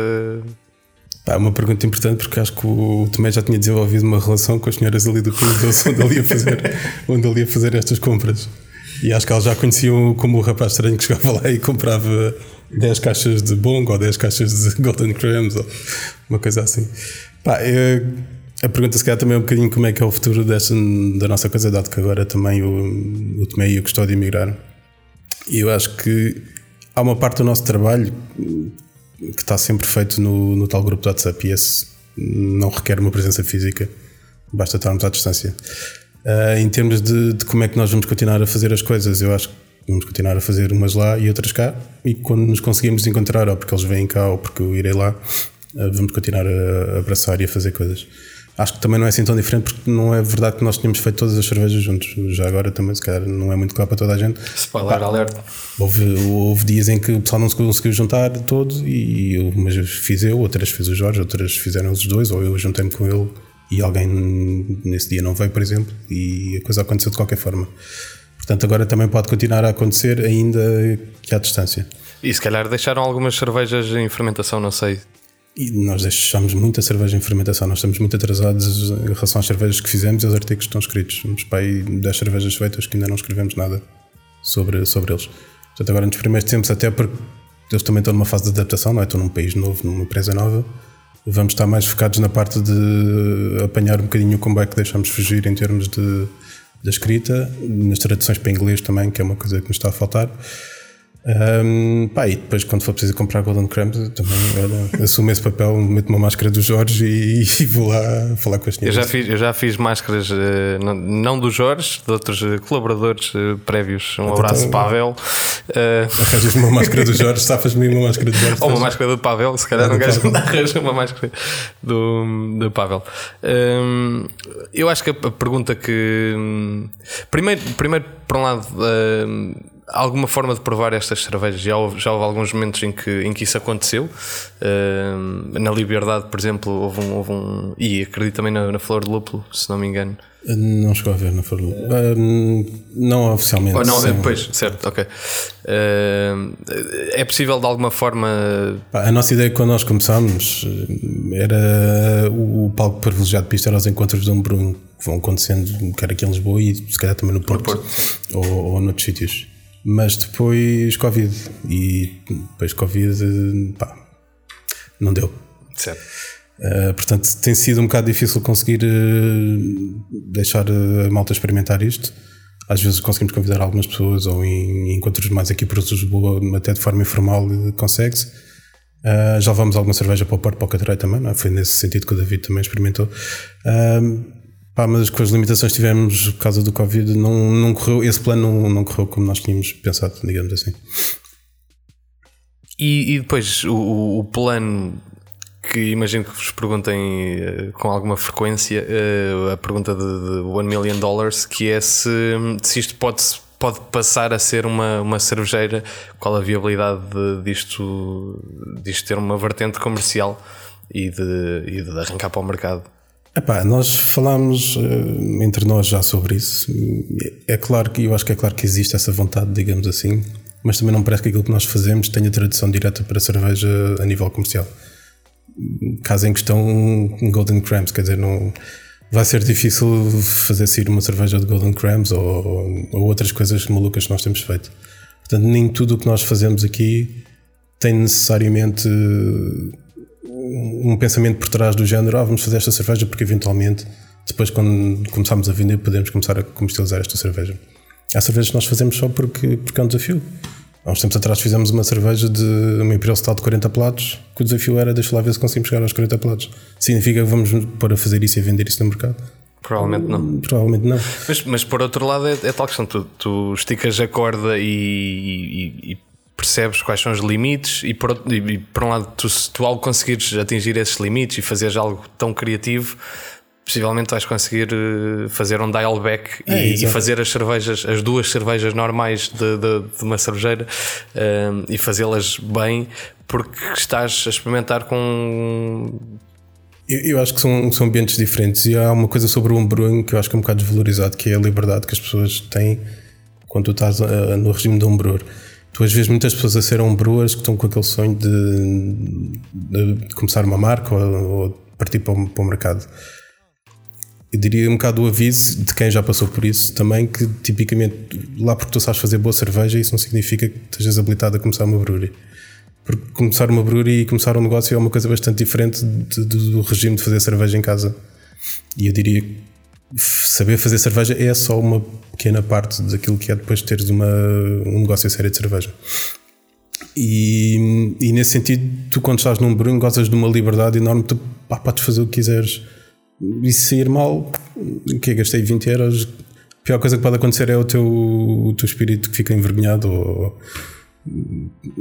É uma pergunta importante porque acho que o Tomé já tinha desenvolvido uma relação com as senhoras ali do Pingo Doce onde ele ia fazer, onde ele ia fazer estas compras. E acho que elas já conheciam como o rapaz estranho que chegava lá e comprava 10 caixas de Bong ou 10 caixas de Golden Crams ou uma coisa assim. Pá, eu, a pergunta se calhar também é um bocadinho como é que é o futuro dessa, da nossa coisa, dado que agora também o, o Tomé e o Custódio emigraram. E eu acho que há uma parte do nosso trabalho que está sempre feito no, no tal grupo de WhatsApp e esse não requer uma presença física, basta estarmos à distância. Uh, em termos de, de, como é que nós vamos continuar a fazer as coisas, eu acho que vamos continuar a fazer umas lá e outras cá. E quando nos conseguimos encontrar, ou porque eles vêm cá, ou porque eu irei lá, uh, vamos continuar a, a abraçar e a fazer coisas. Acho que também não é assim tão diferente porque não é verdade que nós tínhamos feito todas as cervejas juntos. Já agora também, se calhar, não é muito claro para toda a gente. Spoiler Pá, alert. Houve, houve dias em que o pessoal não se conseguiu juntar todo e umas fiz eu, outras fiz o Jorge, outras fizeram os dois, ou eu juntei-me com ele e alguém nesse dia não veio, por exemplo, e a coisa aconteceu de qualquer forma. Portanto, agora também pode continuar a acontecer, ainda que à distância. E se calhar deixaram algumas cervejas em fermentação, não sei. E nós deixamos muita cerveja em fermentação, nós estamos muito atrasados em relação às cervejas que fizemos e aos artigos que estão escritos. Temos para aí 10 cervejas feitas que ainda não escrevemos nada sobre, sobre eles. Portanto, agora nos primeiros tempos, até porque eles também estão numa fase de adaptação, não é? Estão num país novo, numa empresa nova vamos estar mais focados na parte de apanhar um bocadinho o comeback que deixamos fugir em termos de, da escrita, nas traduções para inglês também, que é uma coisa que nos está a faltar. Um, pá, e depois, quando for preciso comprar Golden Crumbs, também olha, assumo esse papel, meto uma máscara do Jorge e, e, vou lá falar com as senhoras. Eu já fiz, eu já fiz máscaras, eh, não do Jorge, de outros eh, colaboradores eh, prévios. Um então, abraço, então, Pavel. Arranjas uma máscara do Jorge, safas-me uma máscara do Jorge. Ou uma máscara do Pavel, se calhar não gajo não arranja uma máscara do, do Pavel. Um, eu acho que a pergunta que. Hum, primeiro, primeiro por um lado. Um, alguma forma de provar estas cervejas? Já houve, já houve alguns momentos em que, em que isso aconteceu. Uh, na Liberdade, por exemplo, houve um, houve um. E acredito também na, na Flor de Lúpulo, se não me engano. Não chegou a ver na Flor de Lúpulo. Uh, não oficialmente. Oh, não, sim. pois, certo, ok. Uh, é possível de alguma forma. A nossa ideia quando nós começámos era o palco privilegiado de pista era os encontros de um Bruno que vão acontecendo, quer aqui em Lisboa e se calhar também no Porto, no Porto. Ou, ou noutros sítios. Mas depois Covid. E depois Covid, pá, não deu. Certo. Uh, portanto, tem sido um bocado difícil conseguir uh, deixar a malta experimentar isto. Às vezes conseguimos convidar algumas pessoas ou em, encontros mais aqui por Lisboa, até de forma informal, consegue-se. Uh, já levamos alguma cerveja para o Porto, para o Catarei também, é? foi nesse sentido que o David também experimentou. Pá, mas com as limitações que tivemos por causa do Covid, não, não correu, esse plano não, não correu como nós tínhamos pensado, digamos assim. E, e depois o, o, plano que imagino que vos perguntem uh, com alguma frequência, uh, a pergunta de, de 1 million dollars, que é se, se isto pode, pode passar a ser uma, uma cervejeira, qual a viabilidade de, disto, disto ter uma vertente comercial e de, e de arrancar para o mercado. Epá, nós falámos uh, entre nós já sobre isso. É claro que eu acho que é claro que existe essa vontade, digamos assim, mas também não parece que aquilo que nós fazemos tenha tradução direta para cerveja a nível comercial. Caso em questão Golden Crams, quer dizer, não vai ser difícil fazer sair uma cerveja de Golden Crams ou, ou outras coisas malucas que nós temos feito. Portanto, nem tudo o que nós fazemos aqui tem necessariamente um pensamento por trás do género, ah, vamos fazer esta cerveja porque eventualmente depois quando começarmos a vender podemos começar a comercializar esta cerveja. Há cervejas que nós fazemos só porque, porque é um desafio. Há uns tempos atrás fizemos uma cerveja de uma Imperial Stout de 40 platos, que o desafio era deixa lá ver se conseguimos chegar aos 40 platos. Significa que vamos pôr a fazer isso e a vender isso no mercado? Provavelmente não. Provavelmente não. Mas, mas por outro lado, é, é tal questão: tu, tu esticas a corda e, e- e percebes quais são os limites, e por, e, e por um lado, tu, se tu ao conseguires atingir esses limites e fazeres algo tão criativo. Possivelmente vais conseguir eh, fazer um dial back e, É, e exato. fazer as cervejas, as duas cervejas normais de, de- de uma cervejeira eh, e fazê-las bem, porque estás a experimentar com Eu, eu acho que são, são ambientes diferentes e há uma coisa sobre o homebrewing que eu acho que é um bocado desvalorizado, que é a liberdade que as pessoas têm quando tu estás ah, no regime de homebrewer. Tu às vezes muitas pessoas a ser homebrewers que estão com aquele sonho de, de começar uma marca ou, ou partir para o, para o mercado. Eu diria um bocado o aviso de quem já passou por isso também, que tipicamente lá porque tu sabes fazer boa cerveja, isso não significa que estejas habilitado a começar uma brewery. Porque começar uma brewery e começar um negócio é uma coisa bastante diferente do regime de fazer cerveja em casa. E eu diria saber fazer cerveja é só uma pequena parte daquilo que é depois de teres uma, um negócio sério de cerveja. E, e nesse sentido, tu quando estás num brewing gozas de uma liberdade enorme, tu pá, podes fazer o que quiseres. E se sair mal, que gastei 20 euros, a pior coisa que pode acontecer é o teu, o teu espírito que fica envergonhado ou,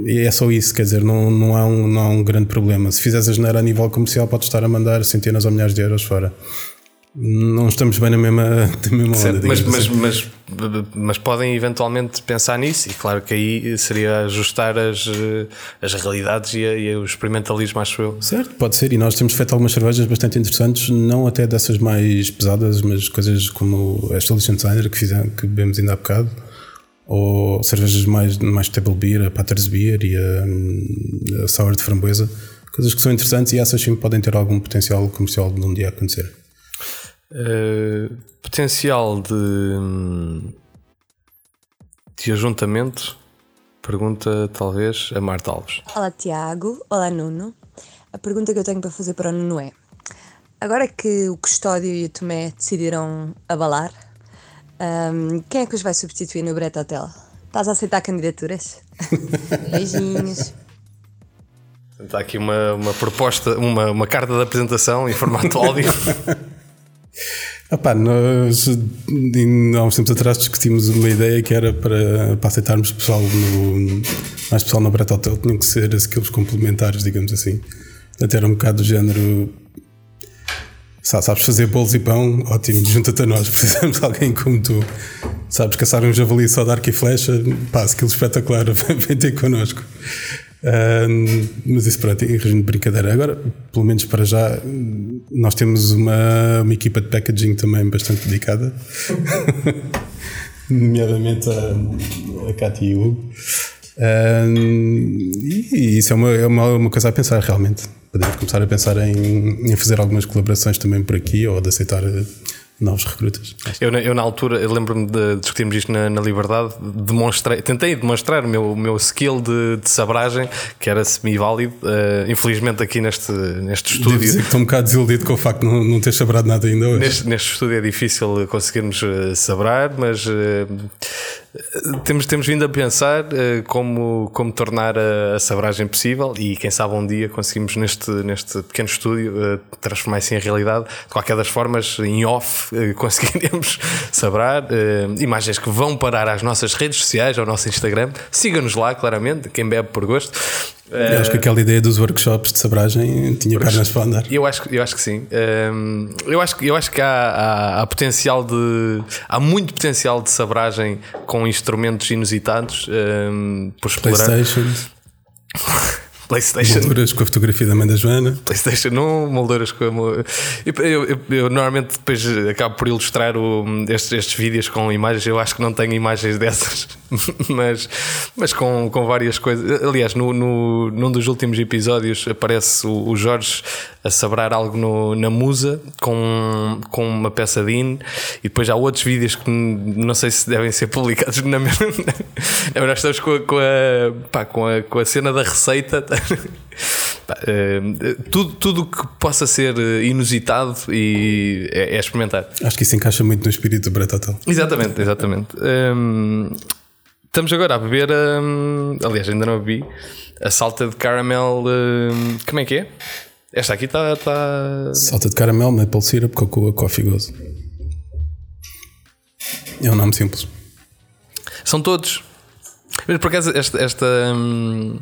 é só isso, quer dizer, não, não, há um, não há um grande problema. Se fizeres a geneira a nível comercial, podes estar a mandar centenas ou milhares de euros fora. Não estamos bem na mesma, na mesma onda. Certo, mas, digamos mas, assim. mas, mas podem eventualmente pensar nisso, e claro que aí seria ajustar as, eh, as realidades e, a- e o experimentalismo, acho eu. Certo, pode ser. E nós temos feito algumas cervejas bastante interessantes, não até dessas mais pesadas, mas coisas como esta Liechtensteiner que, fizemos, que bebemos ainda há bocado, ou cervejas mais, mais table beer, a Patters Beer e a, a Sour de framboesa. Coisas que são interessantes e essas sim podem ter algum potencial comercial de um dia acontecer. Eh, potencial de, de ajuntamento, pergunta talvez a Marta Alves. Olá Tiago, olá Nuno. A pergunta que eu tenho para fazer para o Nuno é: agora que o Custódio e o Tomé decidiram abalar, ahm, quem é que os vai substituir no Brett Hotel? Estás a aceitar candidaturas? Beijinhos. Está aqui uma, uma proposta, uma, uma carta de apresentação em formato áudio. Pá, nós há uns tempos atrás discutimos uma ideia que era para, para aceitarmos pessoal no, mais pessoal no Brett Hotel, tinham que ser aqueles complementares, digamos assim. Portanto, era um bocado do género. sa- Sabes fazer bolos e pão? Ótimo, junta-te a nós, precisamos de alguém como tu. Sabes caçar um javali só de arco e flecha? Pá, aquilo espetacular, vem ter connosco. Mas isso pronto, em regime de brincadeira. Agora, pelo menos para já, nós temos uma, uma equipa de packaging também bastante dedicada, nomeadamente a, a Cátia e o Hugo. Ahm, e isso é, uma, é uma, uma coisa a pensar realmente. Podemos começar a pensar em, em fazer algumas colaborações também por aqui ou de aceitar novos recrutas. Eu, na- eu na altura, eu lembro-me de discutirmos isto na, na Liberdade, demonstrei, tentei demonstrar o meu, meu skill de, de sabragem, que era semi-válido. eh, infelizmente, aqui neste, neste Devo dizer estúdio. que estou um bocado desiludido com o facto de não, não ter sabrado nada ainda hoje. Neste, neste estúdio é difícil conseguirmos eh, sabrar, mas eh, temos, temos vindo a pensar eh, como, como tornar a, a sabragem possível e quem sabe um dia conseguimos neste, neste pequeno estúdio eh, transformar isso em realidade. De qualquer das formas, em off, eh, conseguiremos sabrar imagens que vão parar às nossas redes sociais, ao nosso Instagram. Siga-nos lá, claramente, quem bebe por gosto. Eu acho que aquela ideia dos workshops de sabragem tinha pernas para andar. Eu acho, eu acho que sim. Hum, eu, acho, que- eu acho que há, há, há potencial de. Há muito potencial de sabragem com instrumentos inusitados hum, por explorar. Playstations, PlayStation. molduras com a fotografia da mãe da Joana. PlayStation 1, molduras como. Eu, eu, eu- eu normalmente depois acabo por ilustrar o- estes, estes vídeos com imagens. Eu acho que não tenho imagens dessas, mas, mas com, com várias coisas. Aliás, no, no, num dos últimos episódios aparece o, o Jorge a sabrar algo no- na musa com, com uma peça de in, e depois há outros vídeos que não sei se devem ser publicados na mesma. Não, nós estamos com a, com, a, pá, com, a, com a cena da receita. Pá, eh, tudo tudo o que possa ser inusitado e é, é experimentar. Acho que isso encaixa muito no espírito do Brett Hotel. Exatamente, exatamente. Hum, Estamos agora a beber, hum, aliás, ainda não bebi, a salta de caramel. hum, como é que é? Esta aqui está. Tá... Salta de caramelo, maple syrup, cocoa, coffee gozo. É um nome simples. São todos. Mas por acaso, esta. esta hum,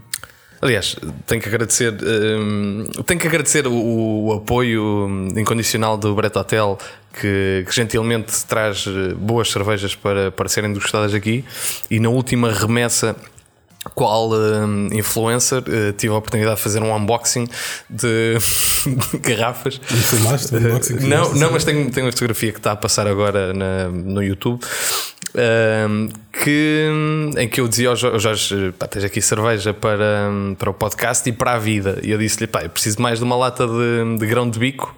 aliás, tenho que agradecer. hum, tenho que agradecer o, o apoio incondicional do Brett Hotel, que, que gentilmente traz eh, boas cervejas para, para serem degustadas aqui. E na última remessa. Qual hum, influencer eh, tive a oportunidade de fazer um unboxing de garrafas E filmaste o unboxing? não, não, mas tenho, tenho uma fotografia que está a passar agora na- no YouTube. ahm, que, em que eu dizia ao Jo- ao Jorge: pá, tens aqui cerveja para, para o podcast e para a vida. E eu disse-lhe: pá, eu preciso mais de uma lata de, de grão de bico,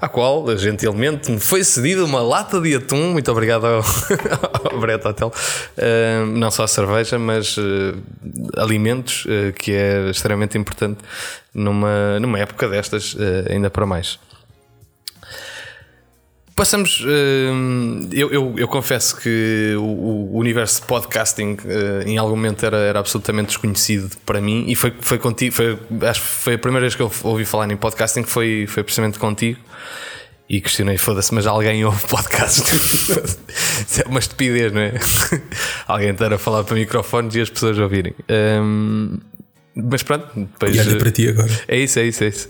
à qual, gentilmente, me foi cedida uma lata de atum. Muito obrigado ao, ao Brett Hotel. Ahm, não só a cerveja, mas eh, alimentos, eh, que é extremamente importante numa, numa época destas, eh, ainda para mais. Passamos. hum, eu, eu, eu confesso que o, universo de podcasting eh, em algum momento era, era absolutamente desconhecido para mim e foi, foi contigo. Foi, acho que foi a primeira vez que eu ouvi falar em podcasting, foi, foi precisamente contigo. E questionei, foda-se, mas alguém ouve podcast? Isso é uma estupidez, não é? alguém estar a falar para microfones e as pessoas ouvirem. Hum, mas pronto, depois. E olha para ti agora. É isso, é isso, é isso.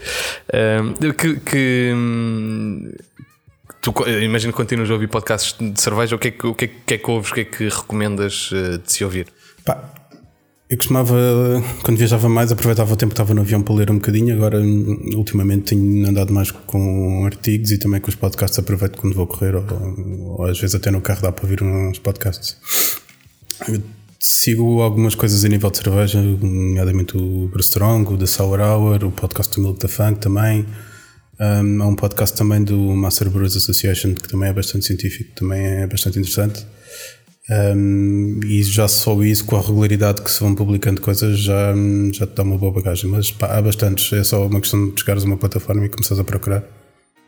Hum, que, que, hum, tu imagino que continuas a ouvir podcasts de cerveja. O que é que, o que, é, que- é ouves? O que é que recomendas eh, de se ouvir? Pá, eu costumava, quando viajava mais, aproveitava o tempo que estava no avião para ler um bocadinho. Agora, ultimamente, tenho andado mais com artigos e também com os podcasts. Aproveito quando vou correr ou, ou às vezes até no carro dá para ouvir uns podcasts. Eu sigo algumas coisas a nível de cerveja, nomeadamente o Bruce Strong, o The Sour Hour, o podcast do Milk the Funk também. Um, há um podcast também do Master Brewers Association que também é bastante científico, também é bastante interessante. Um, e já só isso, com a regularidade que se vão publicando coisas, já, já te dá uma boa bagagem. Mas pá, há bastantes, é só uma questão de chegares a uma plataforma e começares a procurar.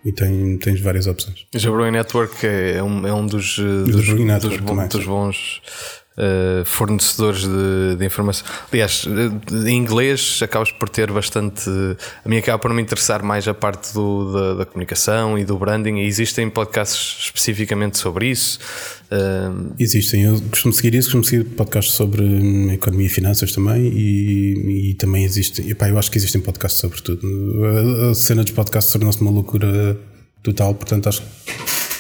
E tem, tens várias opções. O Brewing Network é um, é um dos, eh, dos, dos, bom- também, dos bons eh, fornecedores de, de informação. Aliás, eh, em inglês acabas por ter bastante. A mim acaba por me interessar mais a parte do, da, da comunicação e do branding. E existem podcasts especificamente sobre isso. Eh, Existem, eu costumo seguir isso, costumo seguir podcasts sobre hum, economia e finanças também e, e também existem, epá, eu acho que existem podcasts sobre tudo. A, a cena dos podcasts tornou-se uma loucura total, portanto acho que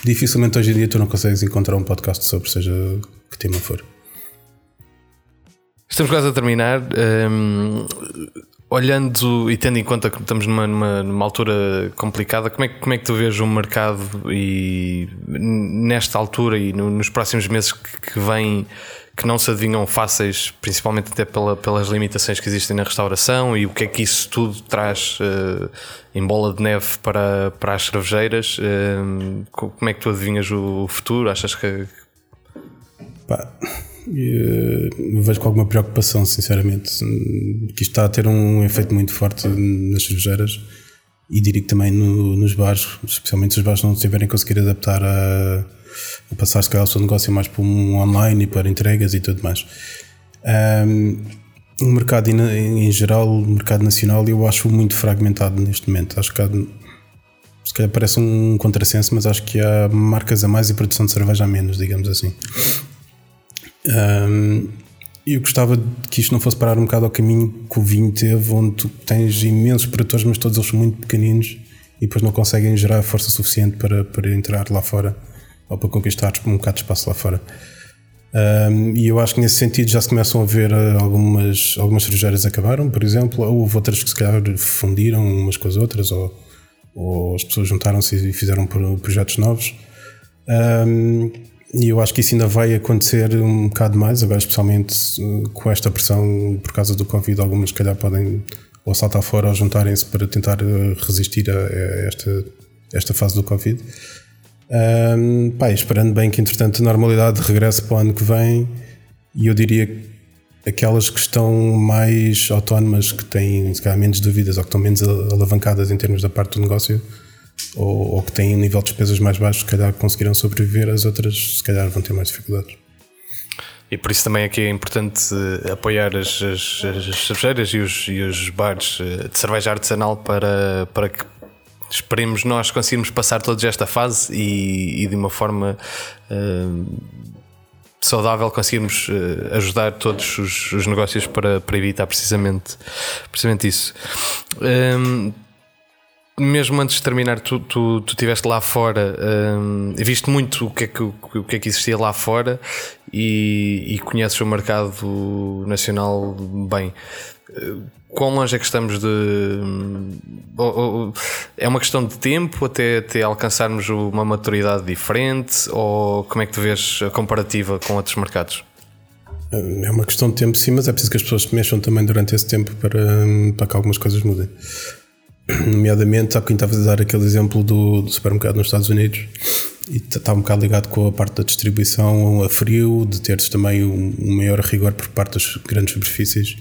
dificilmente hoje em dia tu não consegues encontrar um podcast sobre seja que tema for. Estamos quase a terminar. Hum, olhando e tendo em conta que estamos numa, numa, numa altura complicada, como é, como é que tu vês o mercado e nesta altura e no- nos próximos meses que, que vêm que não se adivinham fáceis, principalmente até pela- pelas limitações que existem na restauração e o que é que isso tudo traz eh, em bola de neve para, para as cervejeiras? Co- como é que tu adivinhas o futuro? Achas que vejo com alguma preocupação, sinceramente, que isto está a ter um efeito muito forte nas cervejeiras e diria que também no- nos bares, especialmente se os bares não se tiverem conseguir adaptar a, a passar se calhar o seu negócio mais para um online e para entregas e tudo mais. Hum, o mercado em geral, o mercado nacional, eu acho muito fragmentado neste momento. Acho que há, se calhar parece um contrassenso, mas acho que há marcas a mais e produção de cerveja a menos, digamos assim. Um, eu gostava que isto não fosse parar um bocado ao caminho que o vinho teve, onde tu tens imensos produtores, mas todos eles são muito pequeninos e depois não conseguem gerar força suficiente para, para entrar lá fora ou para conquistar um bocado de espaço lá fora. Um, e eu acho que nesse sentido já se começam a ver uh, algumas, algumas cervejeiras acabaram, por exemplo, ou houve outras que se calhar fundiram umas com as outras, ou, ou as pessoas juntaram-se e fizeram pro- projetos novos. Um, e eu acho que isso ainda vai acontecer um bocado mais, agora especialmente uh, com esta pressão por causa do Covid, algumas se calhar podem ou saltar fora ou juntarem-se para tentar uh, resistir a, esta, esta fase do Covid. Um, pá, esperando bem que entretanto a normalidade regresse para o ano que vem e eu diria que aquelas que estão mais autónomas, que têm se calhar menos dúvidas ou que estão menos al- alavancadas em termos da parte do negócio ou, ou que têm um nível de despesas mais baixo, se calhar conseguirão sobreviver, as outras se calhar vão ter mais dificuldades. E por isso também aqui é importante eh, apoiar as, as, as cervejeiras e os, e os bares eh, de cerveja artesanal para, para que esperemos nós conseguirmos passar toda esta fase e, e de uma forma uh, saudável conseguirmos uh, ajudar todos os, os, negócios para, para evitar precisamente, precisamente isso. Um, mesmo antes de terminar, tu, tu, tu estiveste lá fora, um, viste muito o que, é que, o que é que existia lá fora e, e conheces o mercado nacional bem. Quão longe é que estamos de. É uma questão de tempo até, até alcançarmos uma maturidade diferente? Ou como é que tu vês a comparativa com outros mercados? É uma questão de tempo, sim, mas é preciso que as pessoas se mexam também durante esse tempo para, para que algumas coisas mudem. Nomeadamente, há quem estava a dar aquele exemplo do, do supermercado nos Estados Unidos e está um bocado ligado com a parte da distribuição a frio, de teres também um, maior rigor por parte das grandes superfícies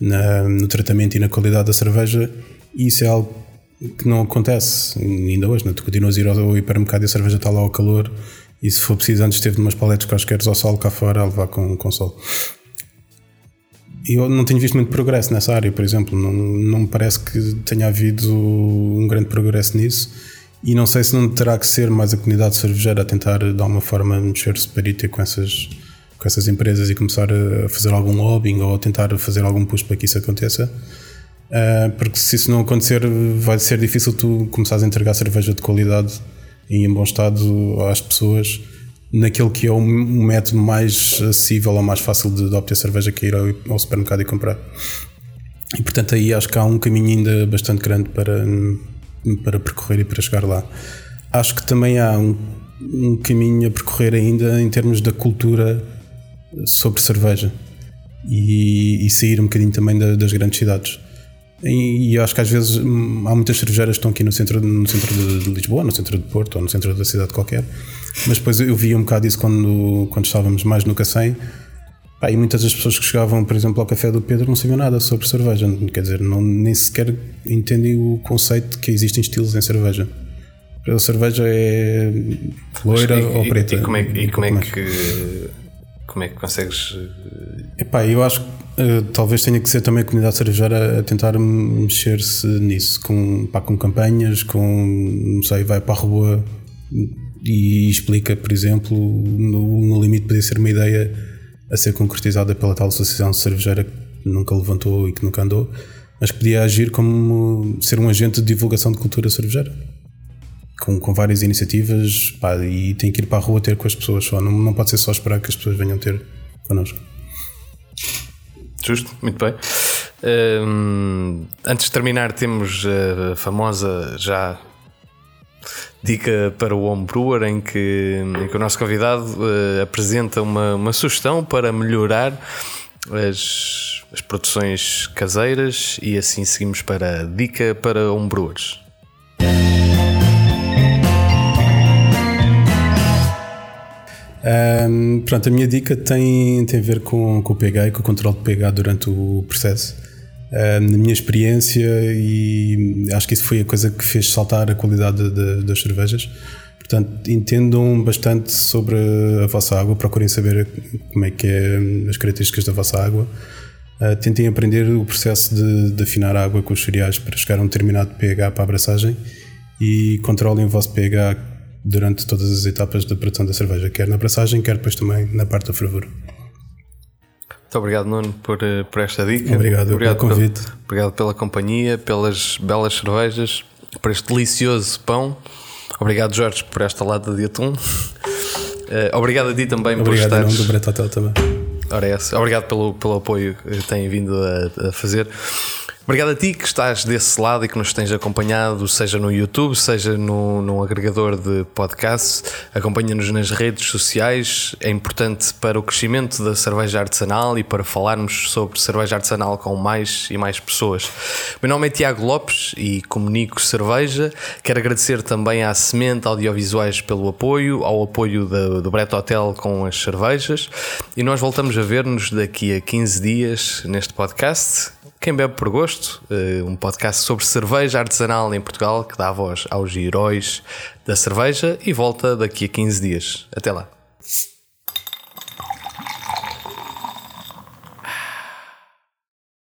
na, no tratamento e na qualidade da cerveja, e isso é algo que não acontece ainda hoje. Né? Tu continuas a ir ao hipermercado e a cerveja está lá ao calor, e se for preciso, antes teve umas paletes quaisquer ao sol cá fora a levar com, com sol. Eu não tenho visto muito progresso nessa área, por exemplo. Não, não me parece que tenha havido um grande progresso nisso. E não sei se não terá que ser mais a comunidade cervejeira a tentar, de alguma forma, mexer-se ter com essas, com essas empresas e começar a fazer algum lobbying ou tentar fazer algum push para que isso aconteça. Uh, porque se isso não acontecer, vai ser difícil tu começares a entregar cerveja de qualidade e em bom estado às pessoas naquele que é o método mais acessível ou mais fácil de, de obter cerveja que é ir ao, ao, supermercado e comprar. E portanto aí acho que há um caminho ainda bastante grande para, para percorrer e para chegar lá. Acho que também há um, um caminho a percorrer ainda em termos da cultura sobre cerveja e, e sair um bocadinho também da, das grandes cidades. E, e acho que às vezes hum, há muitas cervejeiras que estão aqui no centro, no centro de, de, Lisboa, no centro de Porto ou no centro da cidade qualquer, mas depois eu via um bocado isso quando, quando estávamos mais no Cacém. Pá, e muitas das pessoas que chegavam, por exemplo, ao café do Pedro não sabiam nada sobre cerveja, quer dizer, não, nem sequer entendem o conceito de que existem estilos em cerveja. A cerveja é loira ou preta. E como é, e como é que como é que consegues. Eh, Epá, eu acho que uh, talvez tenha que ser também a comunidade cervejeira a tentar mexer-se nisso, com, pá, com campanhas, com. não sei, vai para a rua e explica, por exemplo, no, no limite podia ser uma ideia a ser concretizada pela tal associação cervejeira que nunca levantou e que nunca andou, mas podia agir como ser um agente de divulgação de cultura cervejeira com, com várias iniciativas pá, e tem que ir para a rua ter com as pessoas só. Não, não pode ser só esperar que as pessoas venham ter connosco. Justo, muito bem. Um, antes de terminar, temos a famosa já dica para o homebrewer em que, em que o nosso convidado uh, apresenta uma, uma sugestão para melhorar as, as produções caseiras e assim seguimos para a dica para homebrewers. Um, pronto, a minha dica tem, tem a ver com, com o pH e com o controle de pH durante o processo. Um, na minha experiência, e acho que isso foi a coisa que fez saltar a qualidade de, de, das cervejas. Portanto, entendam bastante sobre a vossa água, procurem saber como é que é as características da vossa água. Uh, tentem aprender o processo de, de, afinar a água com os cereais para chegar a um determinado pH para a abraçagem e controlem o vosso pH durante todas as etapas da produção da cerveja, quer na braçagem, quer depois também na parte da fervura. Muito obrigado, Nuno, por, eh, por esta dica. Obrigado, obrigado pelo convite. Pelo, obrigado pela companhia, pelas belas cervejas, por este delicioso pão. Obrigado, Jorge, por esta lata de atum. Uh, obrigado a ti também obrigado por estares... Obrigado também. Ora, é Obrigado pelo, pelo apoio que têm vindo a, a fazer. Obrigado a ti que estás desse lado e que nos tens acompanhado, seja no YouTube, seja no, num agregador de podcasts. Acompanha-nos nas redes sociais. É importante para o crescimento da cerveja artesanal e para falarmos sobre cerveja artesanal com mais e mais pessoas. Meu nome é Tiago Lopes e comunico cerveja. Quero agradecer também à Semente Audiovisuais pelo apoio, ao apoio do, Brett Hotel com as cervejas. E nós voltamos a ver-nos daqui a 15 dias neste podcast. Quem Bebe por Gosto, eh, um podcast sobre cerveja artesanal em Portugal que dá voz aos heróis da cerveja e volta daqui a 15 dias. Até lá.